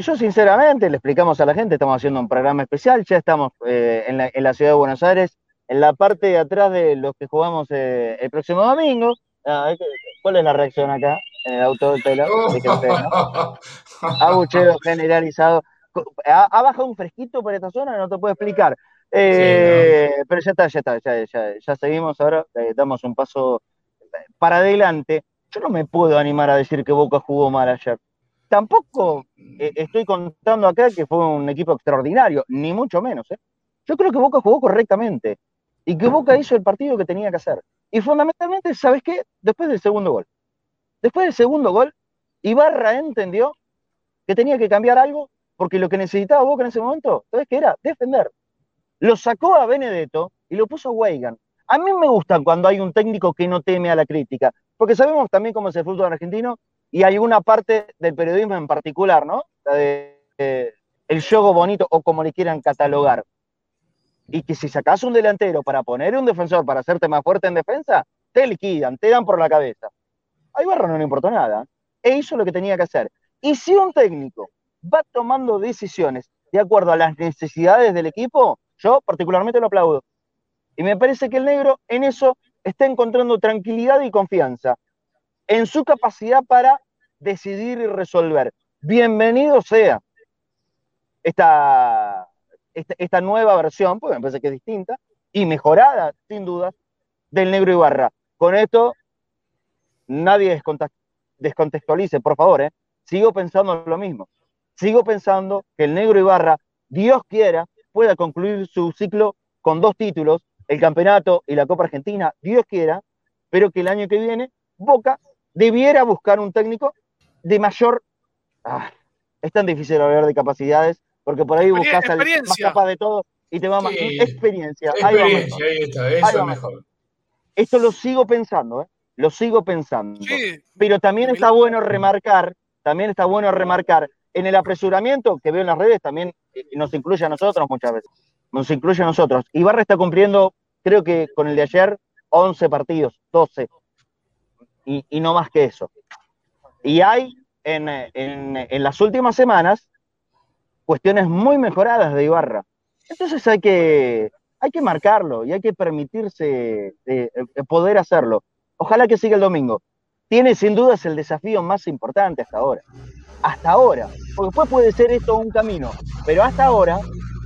Speaker 3: Yo sinceramente le explicamos a la gente, estamos haciendo un programa especial, ya estamos eh, en, la, en, la, ciudad de Buenos Aires, en la parte de atrás de los que jugamos eh, el próximo domingo. Ah, ¿Cuál es la reacción acá? En el auto del pelo. ¿no? Abucheo generalizado. ¿Ha, bajado un fresquito por esta zona? No te puedo explicar. Eh, pero ya está, ya está, ya, ya, ya seguimos ahora, damos un paso para adelante. Yo no me puedo animar a decir que Boca jugó mal ayer tampoco eh, estoy contando acá que fue un equipo extraordinario, ni mucho menos. ¿eh? Yo creo que Boca jugó correctamente y que Boca hizo el partido que tenía que hacer. Y fundamentalmente, ¿sabes qué? Después del segundo gol. Después del segundo gol, Ibarra entendió que tenía que cambiar algo porque lo que necesitaba Boca en ese momento, ¿sabes era? Defender. Lo sacó a Benedetto y lo puso a Weigan. A mí me gusta cuando hay un técnico que no teme a la crítica, porque sabemos también cómo es el fútbol argentino y hay una parte del periodismo en particular, ¿no? La de, el juego bonito o como le quieran catalogar. Y que si sacas un delantero para poner un defensor para hacerte más fuerte en defensa, te liquidan, te dan por la cabeza. A Ibarra no le importó nada. E hizo lo que tenía que hacer. Y si un técnico va tomando decisiones de acuerdo a las necesidades del equipo, yo particularmente lo aplaudo. Y me parece que el negro en eso está encontrando tranquilidad y confianza en su capacidad para decidir y resolver. Bienvenido sea esta, esta, nueva versión, porque me parece que es distinta, y mejorada, sin duda, del negro Ibarra. Con esto, nadie descontextualice, por favor, ¿eh? sigo pensando lo mismo. Sigo pensando que el negro Ibarra, Dios quiera, pueda concluir su ciclo con dos títulos, el campeonato y la Copa Argentina, Dios quiera, pero que el año que viene Boca debiera buscar un técnico de mayor. Ah, es tan difícil hablar de capacidades, porque por ahí buscas al más capaz de todo y te va más. Experiencia.
Speaker 4: Experiencia, ahí, está, eso es mejor.
Speaker 3: Esto lo sigo pensando, ¿eh? Lo sigo pensando. Pero también está bueno remarcar, también está bueno remarcar, en el apresuramiento que veo en las redes también eh, nos incluye a nosotros muchas veces. Nos incluye a nosotros. Ibarra está cumpliendo, creo que con el de ayer, 11 partidos, 12 y, no más que eso. Y hay en, en, las últimas semanas cuestiones muy mejoradas de Ibarra. Entonces hay que, hay que marcarlo y hay que permitirse eh, eh, poder hacerlo. Ojalá que siga el domingo. Tiene sin dudas el desafío más importante hasta ahora. Hasta ahora. Porque después puede ser esto un camino. Pero hasta ahora,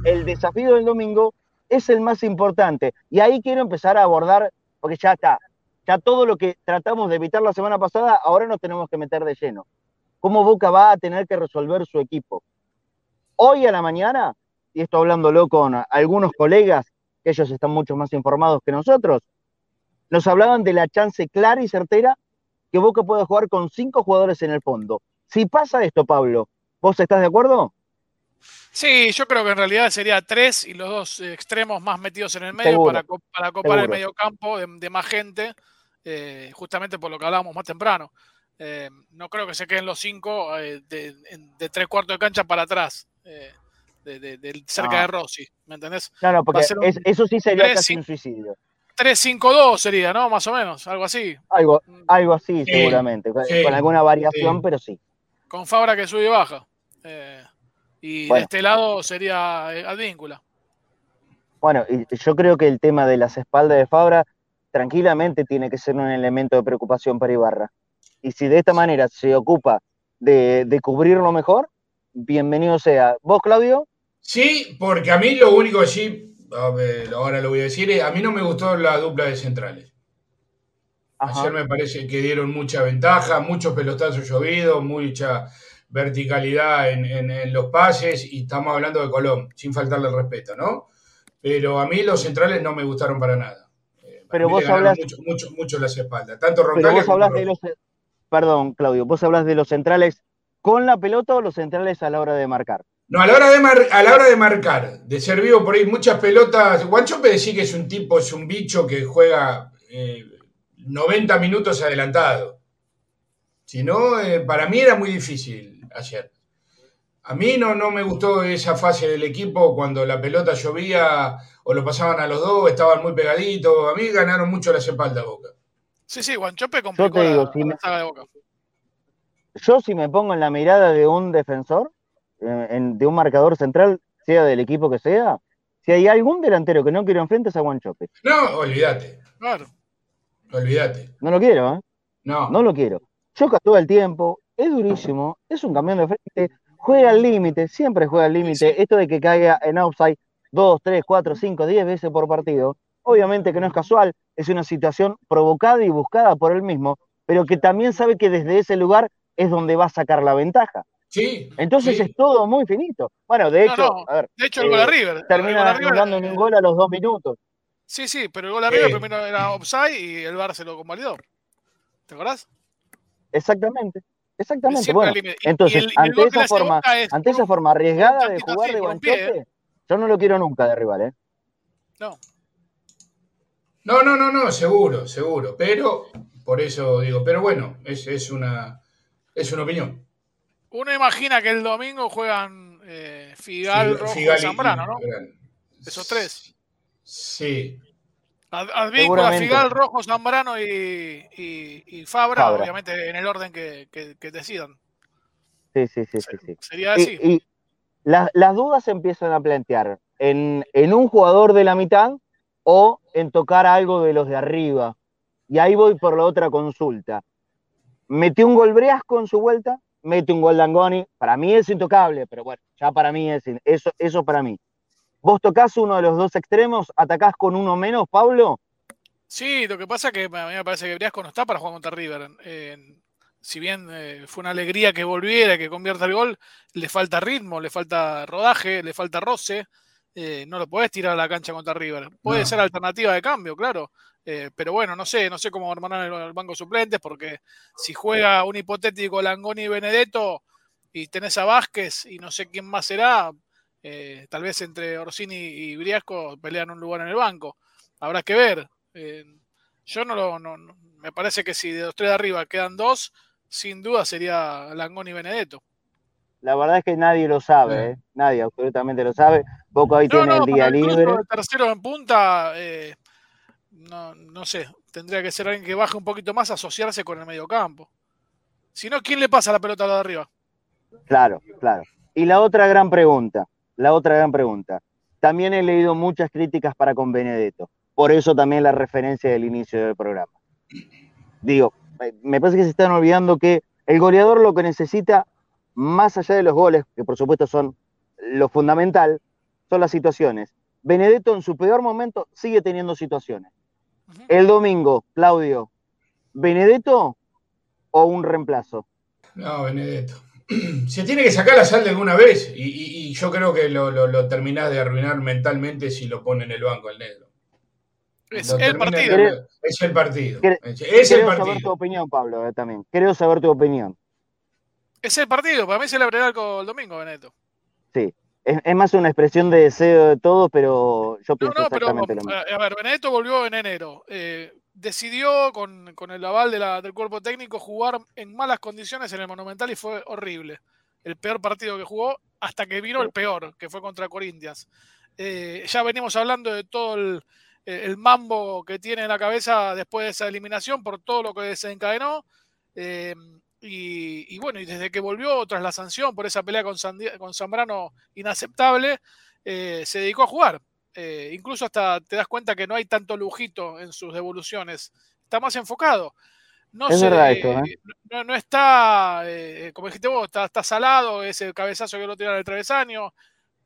Speaker 3: el desafío del domingo es el más importante. Y ahí quiero empezar a abordar, porque ya está, ya todo lo que tratamos de evitar la semana pasada, ahora nos tenemos que meter de lleno. ¿Cómo Boca va a tener que resolver su equipo? Hoy a la mañana, y esto hablándolo con algunos colegas, que ellos están mucho más informados que nosotros, nos hablaban de la chance clara y certera que Boca puede jugar con cinco jugadores en el fondo. Si pasa esto, Pablo, ¿vos estás de acuerdo?
Speaker 5: Sí, yo creo que en realidad sería tres y los dos extremos más metidos en el medio para, para copar el medio campo de más gente eh, justamente por lo que hablábamos más temprano. Eh, no creo que se queden los cinco eh, de, tres cuartos de cancha para atrás, de, cerca de Rossi, ¿me entendés?
Speaker 3: Claro, porque eso sí sería casi un suicidio.
Speaker 5: 3-5-2 sería, ¿no? Más o menos, algo así.
Speaker 3: Algo, algo así, seguramente, con, alguna variación, pero sí.
Speaker 5: Con Fabra que sube y baja. y de este lado sería Advíncula.
Speaker 3: Bueno, yo creo que el tema de las espaldas de Fabra tranquilamente tiene que ser un elemento de preocupación para Ibarra. Y si de esta manera se ocupa de, cubrirlo mejor, bienvenido sea. ¿Vos, Claudio?
Speaker 4: Sí, porque a mí lo único que sí, ahora lo voy a decir, es, a mí no me gustó la dupla de centrales. Ayer me parece que dieron mucha ventaja, muchos pelotazos llovidos, mucha verticalidad en, los pases y estamos hablando de Colón, sin faltarle el respeto, ¿no? Pero a mí los centrales no me gustaron para nada.
Speaker 3: Eh, pero vos hablas...
Speaker 4: Mucho, mucho, mucho las espaldas, tanto
Speaker 3: vos hablas de los... Perdón, Claudio, vos hablas de los centrales con la pelota o los centrales a la hora de marcar.
Speaker 4: No, a la hora de, a la hora de marcar, de ser vivo por ahí, muchas pelotas. Guanchope decir que es un tipo, es un bicho que juega... Eh, 90 minutos adelantado. Si no, eh, para mí era muy difícil ayer. A mí no, no me gustó esa fase del equipo cuando la pelota llovía o lo pasaban a los dos, estaban muy pegaditos. A mí ganaron mucho las espaldas Boca.
Speaker 5: Sí, sí, Guanchope complicó yo si me, de Boca.
Speaker 3: Yo si me pongo en la mirada de un defensor, eh, de un marcador central, sea del equipo que sea, si hay algún delantero que no quiero enfrente es a Guanchope.
Speaker 4: No, olvídate.
Speaker 5: Claro.
Speaker 4: Olvídate.
Speaker 3: No lo quiero, ¿eh?
Speaker 4: No.
Speaker 3: No lo quiero. Choca todo el tiempo, es durísimo, es un camión de frente, juega al límite, siempre juega al límite. Esto de que caiga en outside 2, 3, 4, 5, 10 veces por partido, obviamente que no es casual, es una situación provocada y buscada por él mismo, pero que también sabe que desde ese lugar es donde va a sacar la ventaja.
Speaker 4: Sí.
Speaker 3: Entonces es todo muy finito. Bueno, de hecho, a ver,
Speaker 5: de hecho el gol a eh, River.
Speaker 3: Termina dando un gol a los dos minutos.
Speaker 5: Sí, sí, pero el gol arriba primero era offside y el VAR se lo convalidó. ¿Te acordás?
Speaker 3: Exactamente. Exactamente. Bueno, entonces, ante, esa forma, ante esa forma arriesgada de jugar de Guanchope, ¿eh? yo no lo quiero nunca de rival, ¿eh?
Speaker 5: No.
Speaker 4: No, no, no, no, seguro, seguro. Pero, por eso digo, pero bueno, es, es una, es una opinión.
Speaker 5: Uno imagina que el domingo juegan eh, Figal, Rojo y Zambrano, ¿no? Esos tres.
Speaker 4: Sí.
Speaker 5: Advíncula, Figal, Rojo, Zambrano y, y, Fabra, obviamente en el orden que, decidan.
Speaker 3: Sí, sí, sí, sí,
Speaker 5: Sería así.
Speaker 3: Y, las dudas se empiezan a plantear en, en, un jugador de la mitad o en tocar algo de los de arriba. Y ahí voy por la otra consulta. Metió un gol Briasco en su vuelta, mete un gol Langoni. Para mí es intocable, pero bueno, ya para mí es eso, eso para mí. ¿Vos tocás uno de los dos extremos? ¿Atacás con uno menos, Pablo?
Speaker 5: Sí, lo que pasa es que a mí me parece que Briasco no está para jugar contra River. si bien eh, fue una alegría que volviera, que convierta el gol, le falta ritmo, le falta rodaje, le falta roce. Eh, no lo podés tirar a la cancha contra River. Puede ser alternativa de cambio, claro. Eh, pero bueno, no sé, no sé cómo armarán el, el, banco suplentes, porque si juega un hipotético Langoni y Benedetto y tenés a Vázquez y no sé quién más será, eh, tal vez entre Orsini y Briasco pelean un lugar en el banco. Habrá que ver. Eh, yo no lo. No, me parece que si de los tres de arriba quedan dos, sin duda sería Langoni y Benedetto.
Speaker 3: La verdad es que nadie lo sabe, nadie absolutamente lo sabe. Poco ahí tiene el día libre. El
Speaker 5: tercero en punta, no, no sé, tendría que ser alguien que baje un poquito más, asociarse con el mediocampo. Si no, ¿quién le pasa la pelota a la de arriba?
Speaker 3: Claro, claro. Y la otra gran pregunta, la otra gran pregunta. También he leído muchas críticas para con Benedetto. Por eso también la referencia del inicio del programa. Digo, me parece que se están olvidando que el goleador lo que necesita, más allá de los goles, que por supuesto son lo fundamental, son las situaciones. Benedetto en su peor momento sigue teniendo situaciones. El domingo, Claudio, ¿Benedetto o un reemplazo?
Speaker 4: No, Benedetto. se tiene que sacar la sal de alguna vez y, yo creo que lo, lo, terminás de arruinar mentalmente si lo pone en el banco el negro.
Speaker 5: Es el partido.
Speaker 4: es el partido.
Speaker 3: Es el partido. saber tu opinión, Pablo, eh, también. Quiero saber tu opinión.
Speaker 5: Es el partido. Para mí se le abre el domingo, Beneto.
Speaker 3: Sí. Es, más una expresión de deseo de todo, pero yo pienso exactamente lo mismo.
Speaker 5: A ver, Benedetto volvió en enero. Eh, decidió con, el aval del cuerpo técnico jugar en malas condiciones en el Monumental y fue horrible. El peor partido que jugó hasta que vino el peor, que fue contra Corinthians. Eh, ya venimos hablando de todo el, mambo que tiene en la cabeza después de esa eliminación por todo lo que desencadenó. Eh, y, bueno, y desde que volvió tras la sanción por esa pelea con, con Zambrano inaceptable, eh, se dedicó a jugar. Eh, incluso hasta te das cuenta que no hay tanto lujito en sus devoluciones. Está más enfocado. No es verdad esto, ¿eh? no, está, eh, como dijiste vos, está, está, salado ese cabezazo que lo tiran el travesaño,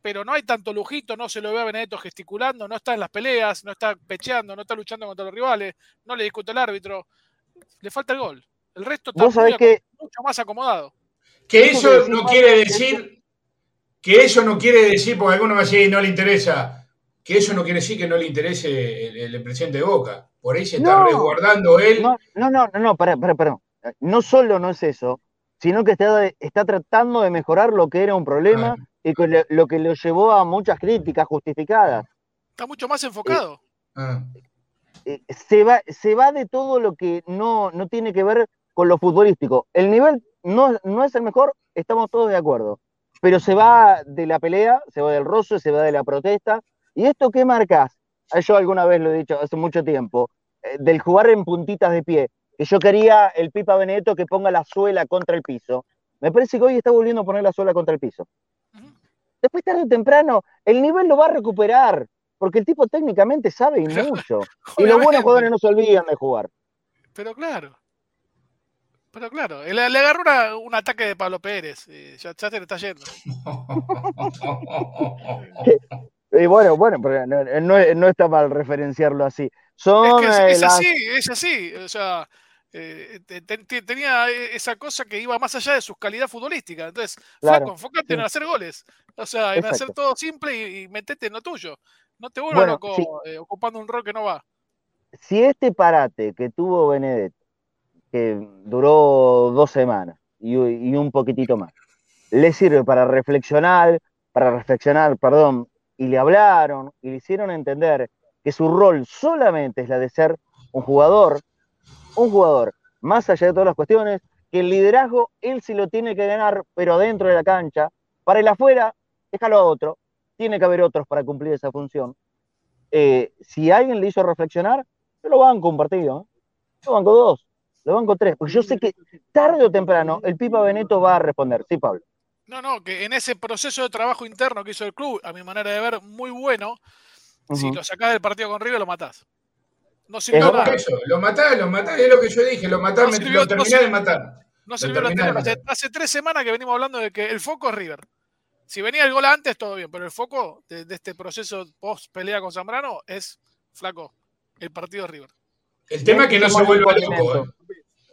Speaker 5: pero no hay tanto lujito, no se lo ve a Benedetto gesticulando, no está en las peleas, no está pecheando, no está luchando contra los rivales, no le discute el árbitro, le falta el gol. El resto está mucho más acomodado.
Speaker 4: Que eso no quiere decir, que eso no quiere decir, porque alguno va a decir no le interesa, que eso no quiere decir que no le interese el, presidente de Boca. Por ahí se está resguardando él.
Speaker 3: No, no, no, no, perdón. No solo no es eso, sino que está, está tratando de mejorar lo que era un problema ah. y lo que lo llevó a muchas críticas justificadas.
Speaker 5: Está mucho más enfocado.
Speaker 3: Ah. Eh, se, va, se va de todo lo que no, no tiene que ver con lo futbolístico. El nivel no, no es el mejor, estamos todos de acuerdo, pero se va de la pelea, se va del roce, se va de la protesta. ¿Y esto qué marcas? Ah, yo alguna vez lo he dicho hace mucho tiempo, eh, del jugar en puntitas de pie, que yo quería el Pipa Benedetto que ponga la suela contra el piso. Me parece que hoy está volviendo a poner la suela contra el piso. Después, tarde o temprano, el nivel lo va a recuperar porque el tipo técnicamente sabe y mucho. y los buenos jugadores no se olvidan de jugar.
Speaker 5: Pero claro. Pero claro, le, agarró un ataque de Pablo Pérez. Y ya, ya, te le está yendo.
Speaker 3: y bueno, bueno, pero no, está mal referenciarlo así.
Speaker 5: Son, es, que es, así, es así. O sea, eh, tenía esa cosa que iba más allá de su calidad futbolística. Entonces, flaco, enfócate en hacer goles. O sea, en hacer todo simple y, metete en lo tuyo. No te vuelvas loco eh, ocupando un rol que no va.
Speaker 3: Si este parate que tuvo Benedetto, que duró dos semanas y, un poquitito más, le sirve para reflexionar, para reflexionar, perdón, y le hablaron y le hicieron entender que su rol solamente es la de ser un jugador, un jugador, más allá de todas las cuestiones, que el liderazgo él sí lo tiene que ganar, pero dentro de la cancha, para el afuera, déjalo a otro, tiene que haber otros para cumplir esa función. Eh, si alguien le hizo reflexionar, yo lo banco un partido, ¿eh? lo banco dos, lo banco tres, porque yo sé que tarde o temprano el Pipa Beneto va a responder. Sí, Pablo.
Speaker 5: No, no, que en ese proceso de trabajo interno que hizo el club, a mi manera de ver, muy bueno, si lo sacás del partido con River, lo matás.
Speaker 4: No sirvió nada. Eso, lo matás, lo matás, es lo que yo dije, lo matás, no lo terminé de matar.
Speaker 5: No sirvió la hace, hace tres semanas que venimos hablando de que el foco es River. Si venía el gol antes, todo bien, pero el foco de, este proceso post pelea con Zambrano es flaco, el partido de River.
Speaker 4: El tema es que no se vuelva loco.
Speaker 3: ¿eh?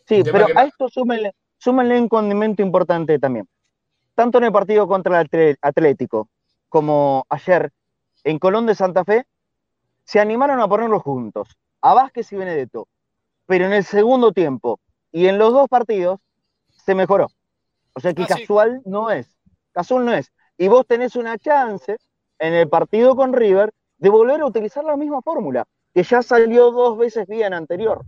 Speaker 3: Sí, pero a esto súmenle, un condimento importante también. Tanto en el partido contra el Atlético como ayer en Colón de Santa Fe, se animaron a ponerlos juntos, a Vázquez y Benedetto. Pero en el segundo tiempo y en los dos partidos se mejoró. O sea que ah, casual no es. Casual no es y vos tenés una chance en el partido con River de volver a utilizar la misma fórmula, que ya salió dos veces bien anterior.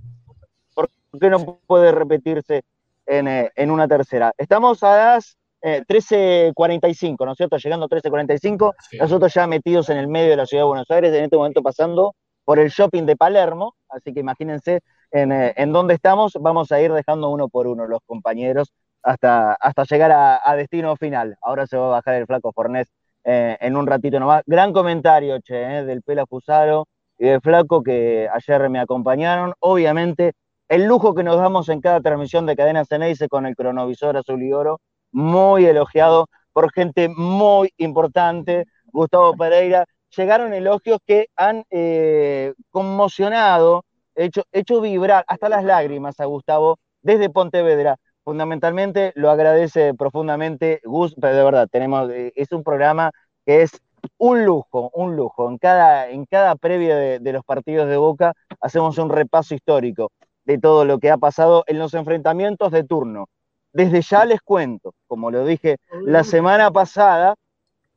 Speaker 3: ¿Por qué no puede repetirse en, eh, una tercera? Estamos a las 13.45, eh, ¿no es cierto? Llegando a 13.45, nosotros ya metidos en el medio de la ciudad de Buenos Aires, en este momento pasando por el shopping de Palermo, así que imagínense en, eh, en dónde estamos, vamos a ir dejando uno por uno los compañeros hasta, hasta llegar a, destino final. Ahora se va a bajar el flaco Fornés eh, en un ratito nomás. Gran comentario, che, del Pela Fusaro y del flaco que ayer me acompañaron. Obviamente, el lujo que nos damos en cada transmisión de Cadena Ceneice con el cronovisor azul y oro, muy elogiado por gente muy importante. Gustavo Pereira, llegaron elogios que han eh, conmocionado, hecho, hecho vibrar hasta las lágrimas a Gustavo desde Pontevedra fundamentalmente lo agradece profundamente Gus, pero de verdad, tenemos, eh, es un programa que es un lujo, un lujo. En cada, en cada previa de, los partidos de Boca hacemos un repaso histórico de todo lo que ha pasado en los enfrentamientos de turno. Desde ya les cuento, como lo dije la semana pasada,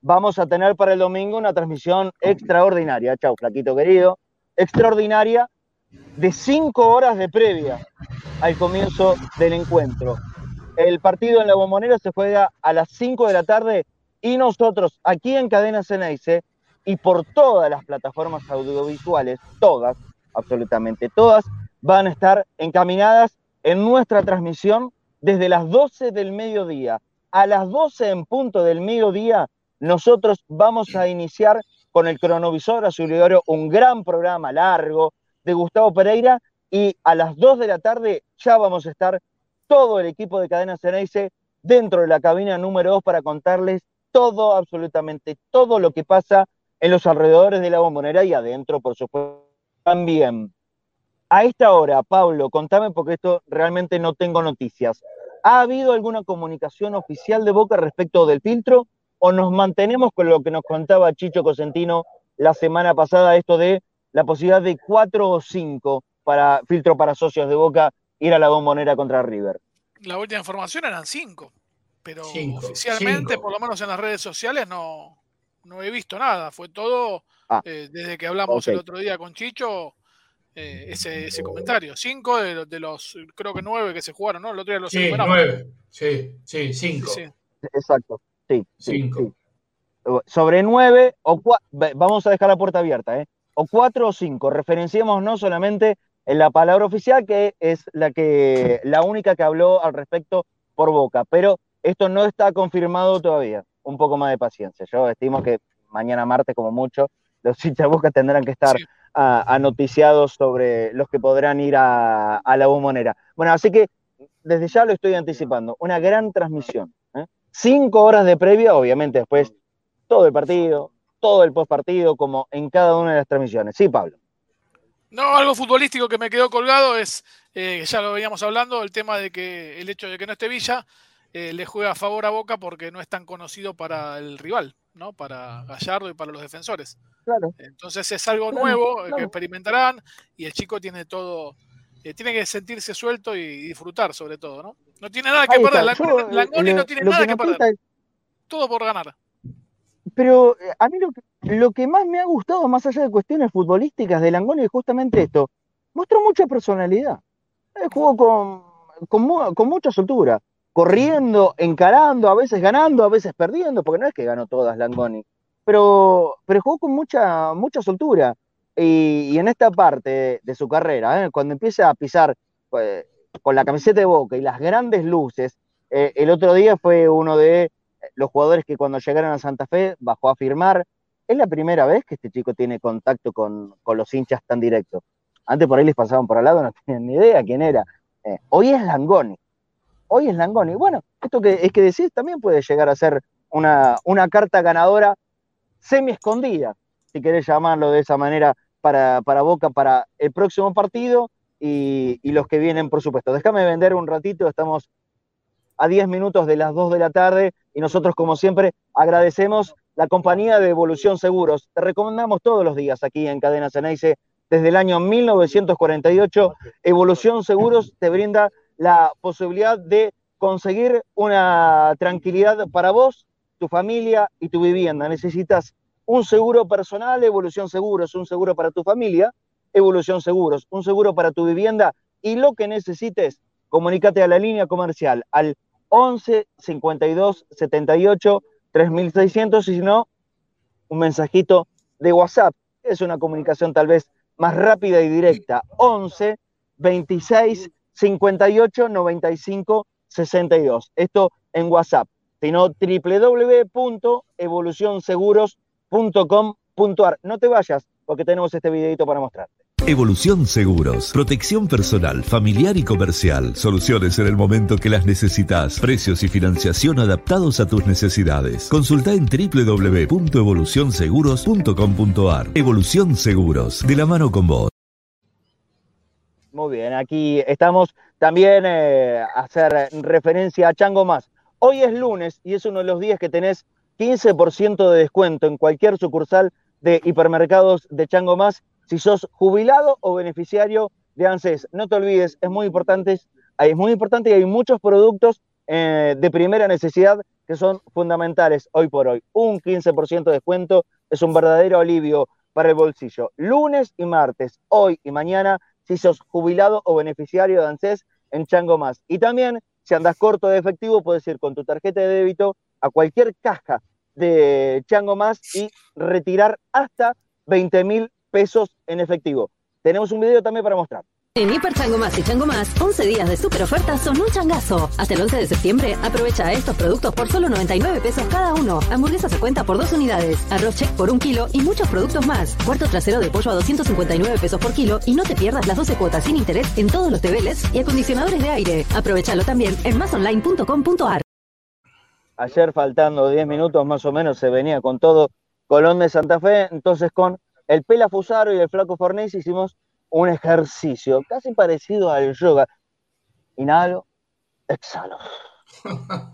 Speaker 3: vamos a tener para el domingo una transmisión extraordinaria. Chau, flaquito querido. Extraordinaria de cinco horas de previa al comienzo del encuentro. El partido en la bombonera se juega a las 5 de la tarde y nosotros aquí en Cadena Ceneice y por todas las plataformas audiovisuales, todas, absolutamente todas, van a estar encaminadas en nuestra transmisión desde las 12 del mediodía. A las 12 en punto del mediodía, nosotros vamos a iniciar con el cronovisor azul y oro un gran programa largo de Gustavo Pereira y a las 2 de la tarde ya vamos a estar todo el equipo de Cadena Ceneice dentro de la cabina número 2 para contarles todo, absolutamente todo lo que pasa en los alrededores de la bombonera y adentro, por supuesto, también. A esta hora, Pablo, contame porque esto realmente no tengo noticias. ¿Ha habido alguna comunicación oficial de Boca respecto del filtro o nos mantenemos con lo que nos contaba Chicho Cosentino la semana pasada, esto de la posibilidad de cuatro o cinco para filtro para socios de Boca ir a la bombonera contra River?
Speaker 5: La última información eran cinco, pero oficialmente, por lo menos en las redes sociales, no, no he visto nada. Fue todo ah, eh, desde que hablamos el otro día con Chicho eh, ese, ese, comentario. Cinco de, de, los, creo que nueve que se jugaron, ¿no? El otro día los
Speaker 4: Sí, nueve. Sí, sí, cinco.
Speaker 3: Exacto. Sí, cinco. Sobre nueve o vamos a dejar la puerta abierta, ¿eh? O cuatro o cinco. Referenciemos no solamente en la palabra oficial, que es la que la única que habló al respecto por boca, pero esto no está confirmado todavía. Un poco más de paciencia. Yo estimo que mañana martes, como mucho, los hinchas tendrán que estar a, noticiados sobre los que podrán ir a, la bombonera. Bueno, así que desde ya lo estoy anticipando. Una gran transmisión. ¿eh? Cinco horas de previa, obviamente después todo el partido, todo el post partido, como en cada una de las transmisiones. Sí, Pablo.
Speaker 5: No, algo futbolístico que me quedó colgado es, eh, ya lo veníamos hablando, el tema de que el hecho de que no esté Villa eh, le juega a favor a Boca porque no es tan conocido para el rival, ¿no? Para Gallardo y para los defensores. Entonces es algo nuevo que experimentarán y el chico tiene todo, eh, tiene que sentirse suelto y disfrutar sobre todo, ¿no? No tiene nada que perder, Langoni, no tiene nada que perder. Todo por ganar.
Speaker 3: Pero eh, a mí lo que, lo que más me ha gustado, más allá de cuestiones futbolísticas de Langoni, es justamente esto. Mostró mucha personalidad. Eh, jugó con, con, con mucha soltura corriendo, encarando, a veces ganando, a veces perdiendo, porque no es que ganó todas Langoni pero, pero jugó con mucha, mucha soltura. Y, en esta parte de, su carrera, ¿eh? cuando empieza a pisar pues, con la camiseta de boca y las grandes luces, eh, el otro día fue uno de los jugadores que cuando llegaron a Santa Fe bajó a firmar. Es la primera vez que este chico tiene contacto con, los hinchas tan directo. Antes por ahí les pasaban por al lado, no tenían ni idea quién era. Eh, hoy es Langoni. Hoy es Langoni. Bueno, esto que es que decís también puede llegar a ser una, carta ganadora semi escondida, si querés llamarlo de esa manera, para, para Boca para el próximo partido y, los que vienen, por supuesto. Déjame vender un ratito, estamos a 10 minutos de las 2 de la tarde y nosotros, como siempre, agradecemos la compañía de Evolución Seguros. Te recomendamos todos los días aquí en Cadena Ceneice. Desde el año 1948, Evolución Seguros te brinda la posibilidad de conseguir una tranquilidad para vos tu familia y tu vivienda. Necesitas un seguro personal, Evolución Seguros, un seguro para tu familia, Evolución Seguros, un seguro para tu vivienda y lo que necesites, comunícate a la línea comercial al 11 52 78 3600 y si no, un mensajito de WhatsApp. Es una comunicación tal vez más rápida y directa. 11 26 58 95 62. Esto en WhatsApp sino www.evolucionseguros.com.ar. No te vayas porque tenemos este videito para mostrarte.
Speaker 1: Evolución Seguros, protección personal, familiar y comercial, soluciones en el momento que las necesitas, precios y financiación adaptados a tus necesidades. Consulta en www.evolucionseguros.com.ar. Evolución Seguros, de la mano con vos.
Speaker 3: Muy bien, aquí estamos también eh, a hacer referencia a Chango Más, Hoy es lunes y es uno de los días que tenés 15% de descuento en cualquier sucursal de hipermercados de Chango Más si sos jubilado o beneficiario de ANSES. No te olvides, es muy importante, es muy importante y hay muchos productos eh, de primera necesidad que son fundamentales hoy por hoy. Un 15% de descuento es un verdadero alivio para el bolsillo. Lunes y martes, hoy y mañana, si sos jubilado o beneficiario de ANSES en Chango Más. Y también si andas corto de efectivo, puedes ir con tu tarjeta de débito a cualquier caja de Chango Más y retirar hasta 20 mil pesos en efectivo. Tenemos un video también para mostrar.
Speaker 6: En Hiper Chango Más y Chango Más, 11 días de super ofertas son un changazo. Hasta el 11 de septiembre, aprovecha estos productos por solo 99 pesos cada uno. Hamburguesa se cuenta por dos unidades, arroz check por un kilo y muchos productos más. Cuarto trasero de pollo a 259 pesos por kilo y no te pierdas las 12 cuotas sin interés en todos los tebeles y acondicionadores de aire. Aprovechalo también en másonline.com.ar.
Speaker 3: Ayer, faltando 10 minutos más o menos, se venía con todo Colón de Santa Fe. Entonces, con el Pela Fusaro y el Flaco Fornés hicimos un ejercicio casi parecido al yoga. Inhalo, exhalo.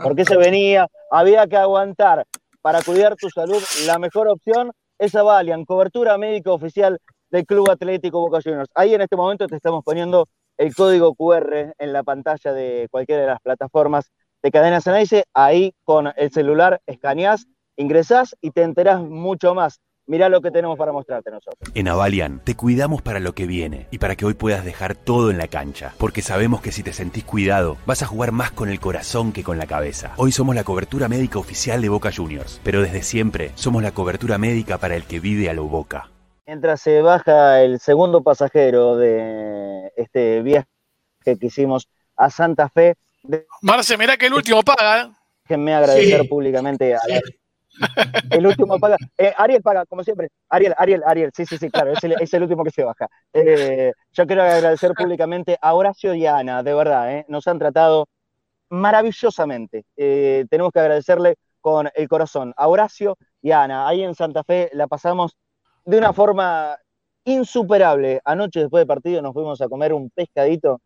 Speaker 3: Porque se venía, había que aguantar para cuidar tu salud. La mejor opción es Avalian, cobertura médica oficial del Club Atlético Boca Juniors. Ahí en este momento te estamos poniendo el código QR en la pantalla de cualquiera de las plataformas de Cadena Ceneice. Ahí con el celular escaneás, ingresás y te enterás mucho más Mirá lo que tenemos para mostrarte nosotros.
Speaker 7: En Avalian te cuidamos para lo que viene y para que hoy puedas dejar todo en la cancha, porque sabemos que si te sentís cuidado, vas a jugar más con el corazón que con la cabeza. Hoy somos la cobertura médica oficial de Boca Juniors, pero desde siempre somos la cobertura médica para el que vive a lo Boca.
Speaker 3: Mientras se baja el segundo pasajero de este viaje que hicimos a Santa Fe.
Speaker 5: Marce, mirá que el último paga, ¿eh?
Speaker 3: Déjenme agradecer públicamente a la el último paga. Eh, Ariel paga, como siempre. Ariel, Ariel, Ariel. Sí, sí, sí, claro. Es el, último que se baja. Eh, yo quiero agradecer públicamente a Horacio y a Ana, de verdad. Eh, nos han tratado maravillosamente. tenemos que agradecerle con el corazón a Horacio y a Ana. Ahí en Santa Fe la pasamos de una forma insuperable. Anoche, después del partido, nos fuimos a comer un pescadito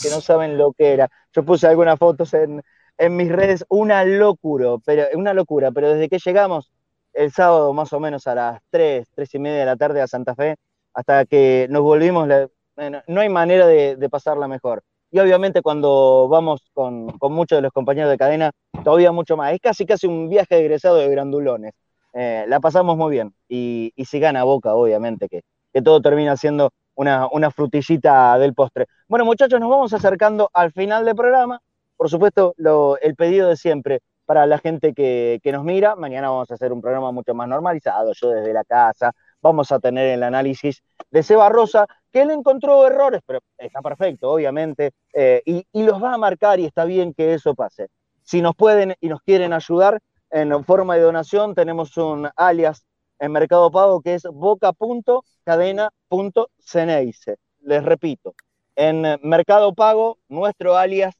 Speaker 3: que no saben lo que era. Yo puse algunas fotos en, en mis redes una locura, pero, una locura, pero desde que llegamos el sábado más o menos a las 3, 3 y media de la tarde a Santa Fe, hasta que nos volvimos, no hay manera de, pasarla mejor. Y obviamente cuando vamos con, muchos de los compañeros de cadena, todavía mucho más. Es casi casi un viaje egresado de grandulones. Eh, la pasamos muy bien. Y, si gana Boca, obviamente, que, que todo termina siendo una, una frutillita del postre. Bueno, muchachos, nos vamos acercando al final del programa por supuesto, el pedido de siempre para la gente que, nos mira. Mañana vamos a hacer un programa mucho más normalizado, yo desde la casa. Vamos a tener el análisis de Seba Rosa, que él encontró errores, pero está perfecto, obviamente, eh, y, los va a marcar y está bien que eso pase. Si nos pueden y nos quieren ayudar en forma de donación, tenemos un alias en Mercado Pago que es boca.cadena.ceneice. Les repito, en Mercado Pago, nuestro alias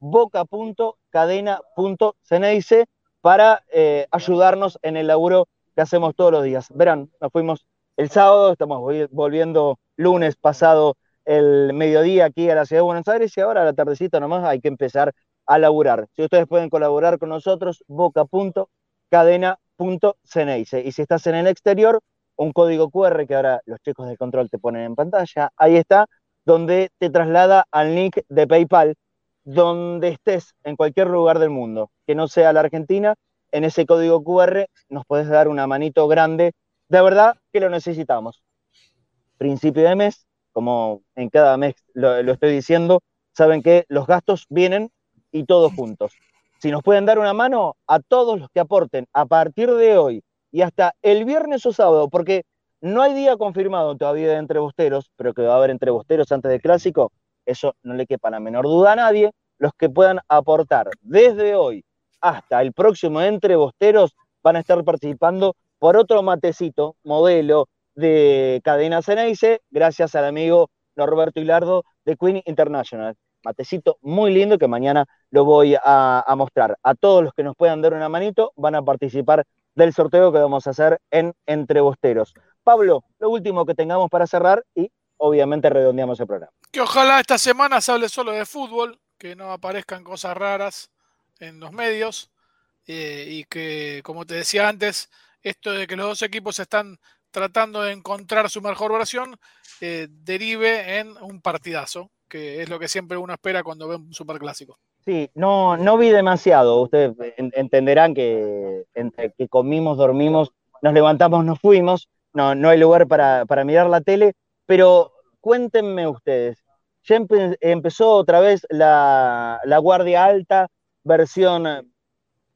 Speaker 3: boca.cadena.ceneice para eh, ayudarnos en el laburo que hacemos todos los días. Verán, nos fuimos el sábado, estamos volviendo lunes pasado el mediodía aquí a la ciudad de Buenos Aires y ahora a la tardecita nomás hay que empezar a laburar. Si ustedes pueden colaborar con nosotros, boca.cadena.ceneice. Y si estás en el exterior, un código QR que ahora los chicos del control te ponen en pantalla, ahí está, donde te traslada al link de PayPal donde estés, en cualquier lugar del mundo, que no sea la Argentina, en ese código QR nos puedes dar una manito grande. De verdad que lo necesitamos. Principio de mes, como en cada mes lo, estoy diciendo, saben que los gastos vienen y todos juntos. Si nos pueden dar una mano a todos los que aporten a partir de hoy y hasta el viernes o sábado, porque no hay día confirmado todavía de entrebosteros, pero que va a haber entrebosteros antes del clásico, eso no le quepa la menor duda a nadie, los que puedan aportar desde hoy hasta el próximo Entre Bosteros van a estar participando por otro matecito, modelo de Cadena Ceneice, gracias al amigo Norberto Hilardo de Queen International. Matecito muy lindo que mañana lo voy a, a, mostrar. A todos los que nos puedan dar una manito van a participar del sorteo que vamos a hacer en Entre Bosteros. Pablo, lo último que tengamos para cerrar y obviamente redondeamos el programa.
Speaker 5: Que ojalá esta semana se hable solo de fútbol, que no aparezcan cosas raras en los medios eh, y que, como te decía antes, esto de que los dos equipos están tratando de encontrar su mejor versión eh, derive en un partidazo, que es lo que siempre uno espera cuando ve un superclásico.
Speaker 3: Sí, no, no vi demasiado. Ustedes entenderán que entre que comimos, dormimos, nos levantamos, nos fuimos. No, no hay lugar para, para mirar la tele, pero cuéntenme ustedes, ya empezó otra vez la, Guardia Alta versión eh,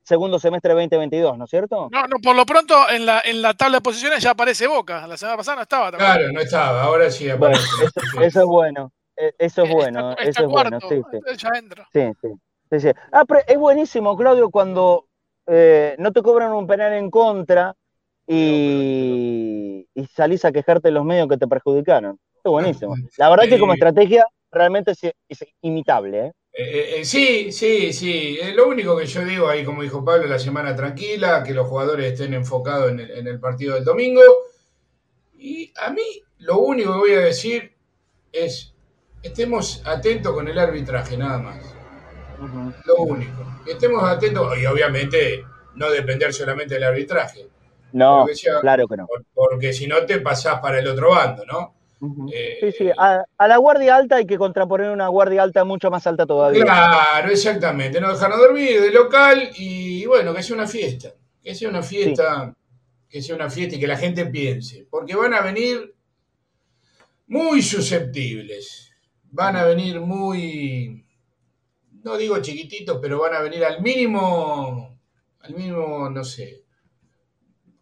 Speaker 3: segundo semestre 2022, ¿no es cierto?
Speaker 5: No, no, por lo pronto en la, en la tabla de posiciones ya aparece Boca. La semana pasada no estaba
Speaker 4: también. Claro, no estaba, ahora sí
Speaker 3: aparece. eso, es bueno. eso es bueno,
Speaker 5: está,
Speaker 3: eso es
Speaker 5: cuarto,
Speaker 3: bueno, sí,
Speaker 5: sí. ya entra.
Speaker 3: Sí, sí, sí, Ah, pero es buenísimo, Claudio, cuando eh, no te cobran un penal en contra y, y, salís a quejarte de los medios que te perjudicaron. Es buenísimo. La verdad que como estrategia realmente es, es imitable. ¿eh?
Speaker 4: Eh, eh, sí, sí, sí. lo único que yo digo ahí, como dijo Pablo, la semana tranquila, que los jugadores estén enfocados en el, en el, partido del domingo. Y a mí lo único que voy a decir es, estemos atentos con el arbitraje, nada más. Uh -huh. Lo único. Estemos atentos, y obviamente no depender solamente del arbitraje.
Speaker 3: No, sea, claro que no.
Speaker 4: Porque si no te pasás para el otro bando, ¿no?
Speaker 3: Eh, sí, sí, a, a, la guardia alta hay que contraponer una guardia alta mucho más alta todavía.
Speaker 4: Claro, exactamente, no dejarnos dormir de local y bueno, que sea una fiesta, que sea una fiesta, sí. que sea una fiesta y que la gente piense, porque van a venir muy susceptibles, van a venir muy, no digo chiquititos, pero van a venir al mínimo, al mínimo, no sé,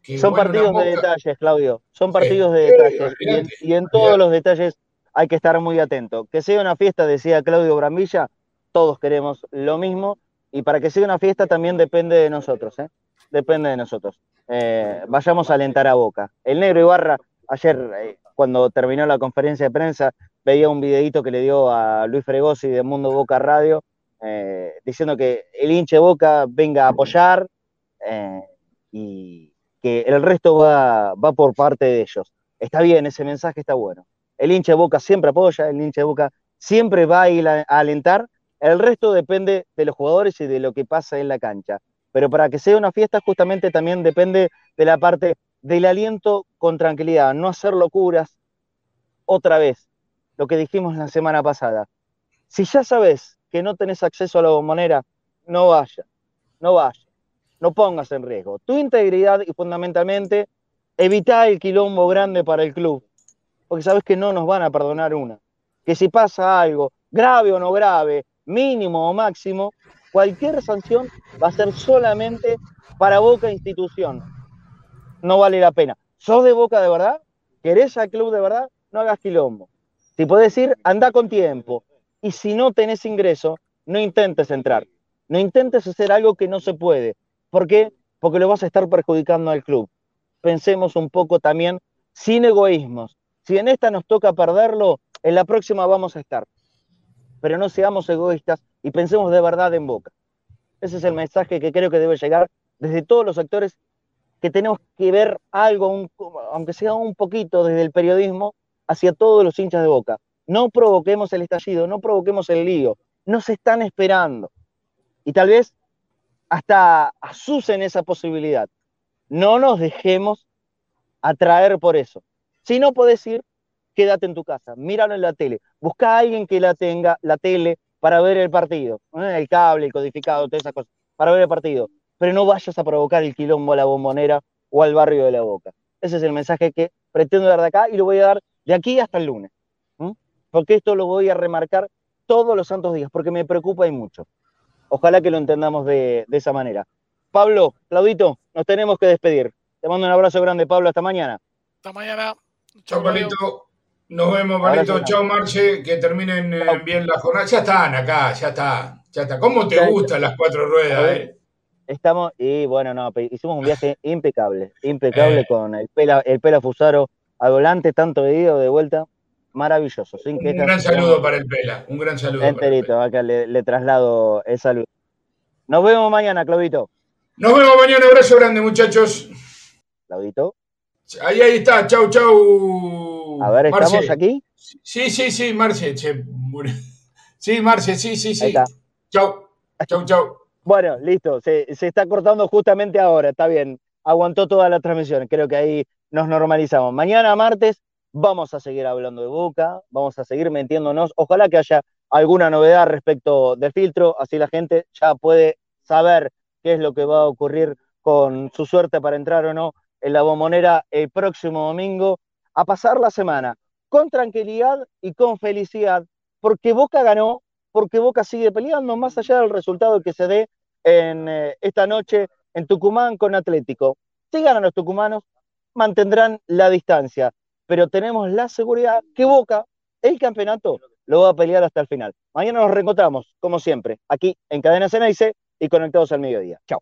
Speaker 3: que son partidos de detalles, Claudio. Son partidos de detalles. Sí, y, en, y, en, todos los detalles hay que estar muy atento. Que sea una fiesta, decía Claudio Brambilla, todos queremos lo mismo. Y para que sea una fiesta también depende de nosotros. ¿eh? Depende de nosotros. Eh, vayamos a alentar a Boca. El negro Ibarra, ayer, eh, cuando terminó la conferencia de prensa, veía un videito que le dio a Luis Fregosi de Mundo Boca Radio, eh, diciendo que el hinche Boca venga a apoyar. y que el resto va, va por parte de ellos. Está bien, ese mensaje está bueno. El hincha de Boca siempre apoya, el hincha de Boca siempre va a ir a, alentar, el resto depende de los jugadores y de lo que pasa en la cancha. Pero para que sea una fiesta justamente también depende de la parte del aliento con tranquilidad, no hacer locuras otra vez, lo que dijimos la semana pasada. Si ya sabes que no tenés acceso a la bombonera, no vaya, no vaya no pongas en riesgo tu integridad y fundamentalmente evita el quilombo grande para el club, porque sabes que no nos van a perdonar una. Que si pasa algo, grave o no grave, mínimo o máximo, cualquier sanción va a ser solamente para Boca Institución. No vale la pena. ¿Sos de Boca de verdad? ¿Querés al club de verdad? No hagas quilombo. Si podés ir, anda con tiempo. Y si no tenés ingreso, no intentes entrar. No intentes hacer algo que no se puede. ¿Por qué? Porque lo vas a estar perjudicando al club. Pensemos un poco también sin egoísmos. Si en esta nos toca perderlo, en la próxima vamos a estar. Pero no seamos egoístas y pensemos de verdad en Boca. Ese es el mensaje que creo que debe llegar desde todos los sectores que tenemos que ver algo, un, aunque sea un poquito desde el periodismo, hacia todos los hinchas de Boca. No provoquemos el estallido, no provoquemos el lío. Nos están esperando. Y tal vez hasta asusen esa posibilidad. No nos dejemos atraer por eso. Si no podés ir, quédate en tu casa, míralo en la tele, busca a alguien que la tenga, la tele, para ver el partido, el cable, el codificado, todas esas cosas, para ver el partido. Pero no vayas a provocar el quilombo a la bombonera o al barrio de la boca. Ese es el mensaje que pretendo dar de acá y lo voy a dar de aquí hasta el lunes. Porque esto lo voy a remarcar todos los santos días, porque me preocupa y mucho. Ojalá que lo entendamos de, de, esa manera. Pablo, Claudito, nos tenemos que despedir. Te mando un abrazo grande, Pablo. Hasta mañana.
Speaker 5: Hasta mañana.
Speaker 4: Chao, Palito. Nos vemos, Palito. Chao, Marche. Que terminen eh, bien la jornada. Ya están acá, ya está. Ya está. ¿Cómo te gustan las cuatro ruedas? Eh?
Speaker 3: Estamos, y bueno, no, hicimos un viaje impecable, impecable eh. con el Pela, el Pela Fusaro al volante, tanto de ida o de vuelta maravilloso. Sin
Speaker 4: un gran saludo para el Pela, un gran saludo.
Speaker 3: Enterito, acá le, le, traslado el saludo. Nos vemos mañana, Claudito.
Speaker 4: Nos vemos mañana, abrazo grande, muchachos.
Speaker 3: Claudito.
Speaker 4: Ahí, ahí está, chau, chau.
Speaker 3: A ver, ¿estamos Marce. aquí?
Speaker 4: Sí, sí, sí, Marce. Sí, Marce, sí, sí, sí. Chau, chau, chau.
Speaker 3: Bueno, listo, se, se está cortando justamente ahora, está bien. Aguantó toda la transmisión, creo que ahí nos normalizamos. Mañana, martes, Vamos a seguir hablando de Boca, vamos a seguir metiéndonos. Ojalá que haya alguna novedad respecto del filtro, así la gente ya puede saber qué es lo que va a ocurrir con su suerte para entrar o no en la bombonera el próximo domingo, a pasar la semana con tranquilidad y con felicidad, porque Boca ganó, porque Boca sigue peleando, más allá del resultado que se dé en eh, esta noche en Tucumán con Atlético. Si ganan los tucumanos, mantendrán la distancia pero tenemos la seguridad que Boca, el campeonato, lo va a pelear hasta el final. Mañana nos reencontramos, como siempre, aquí en Cadena Ceneice y conectados al mediodía. Chao.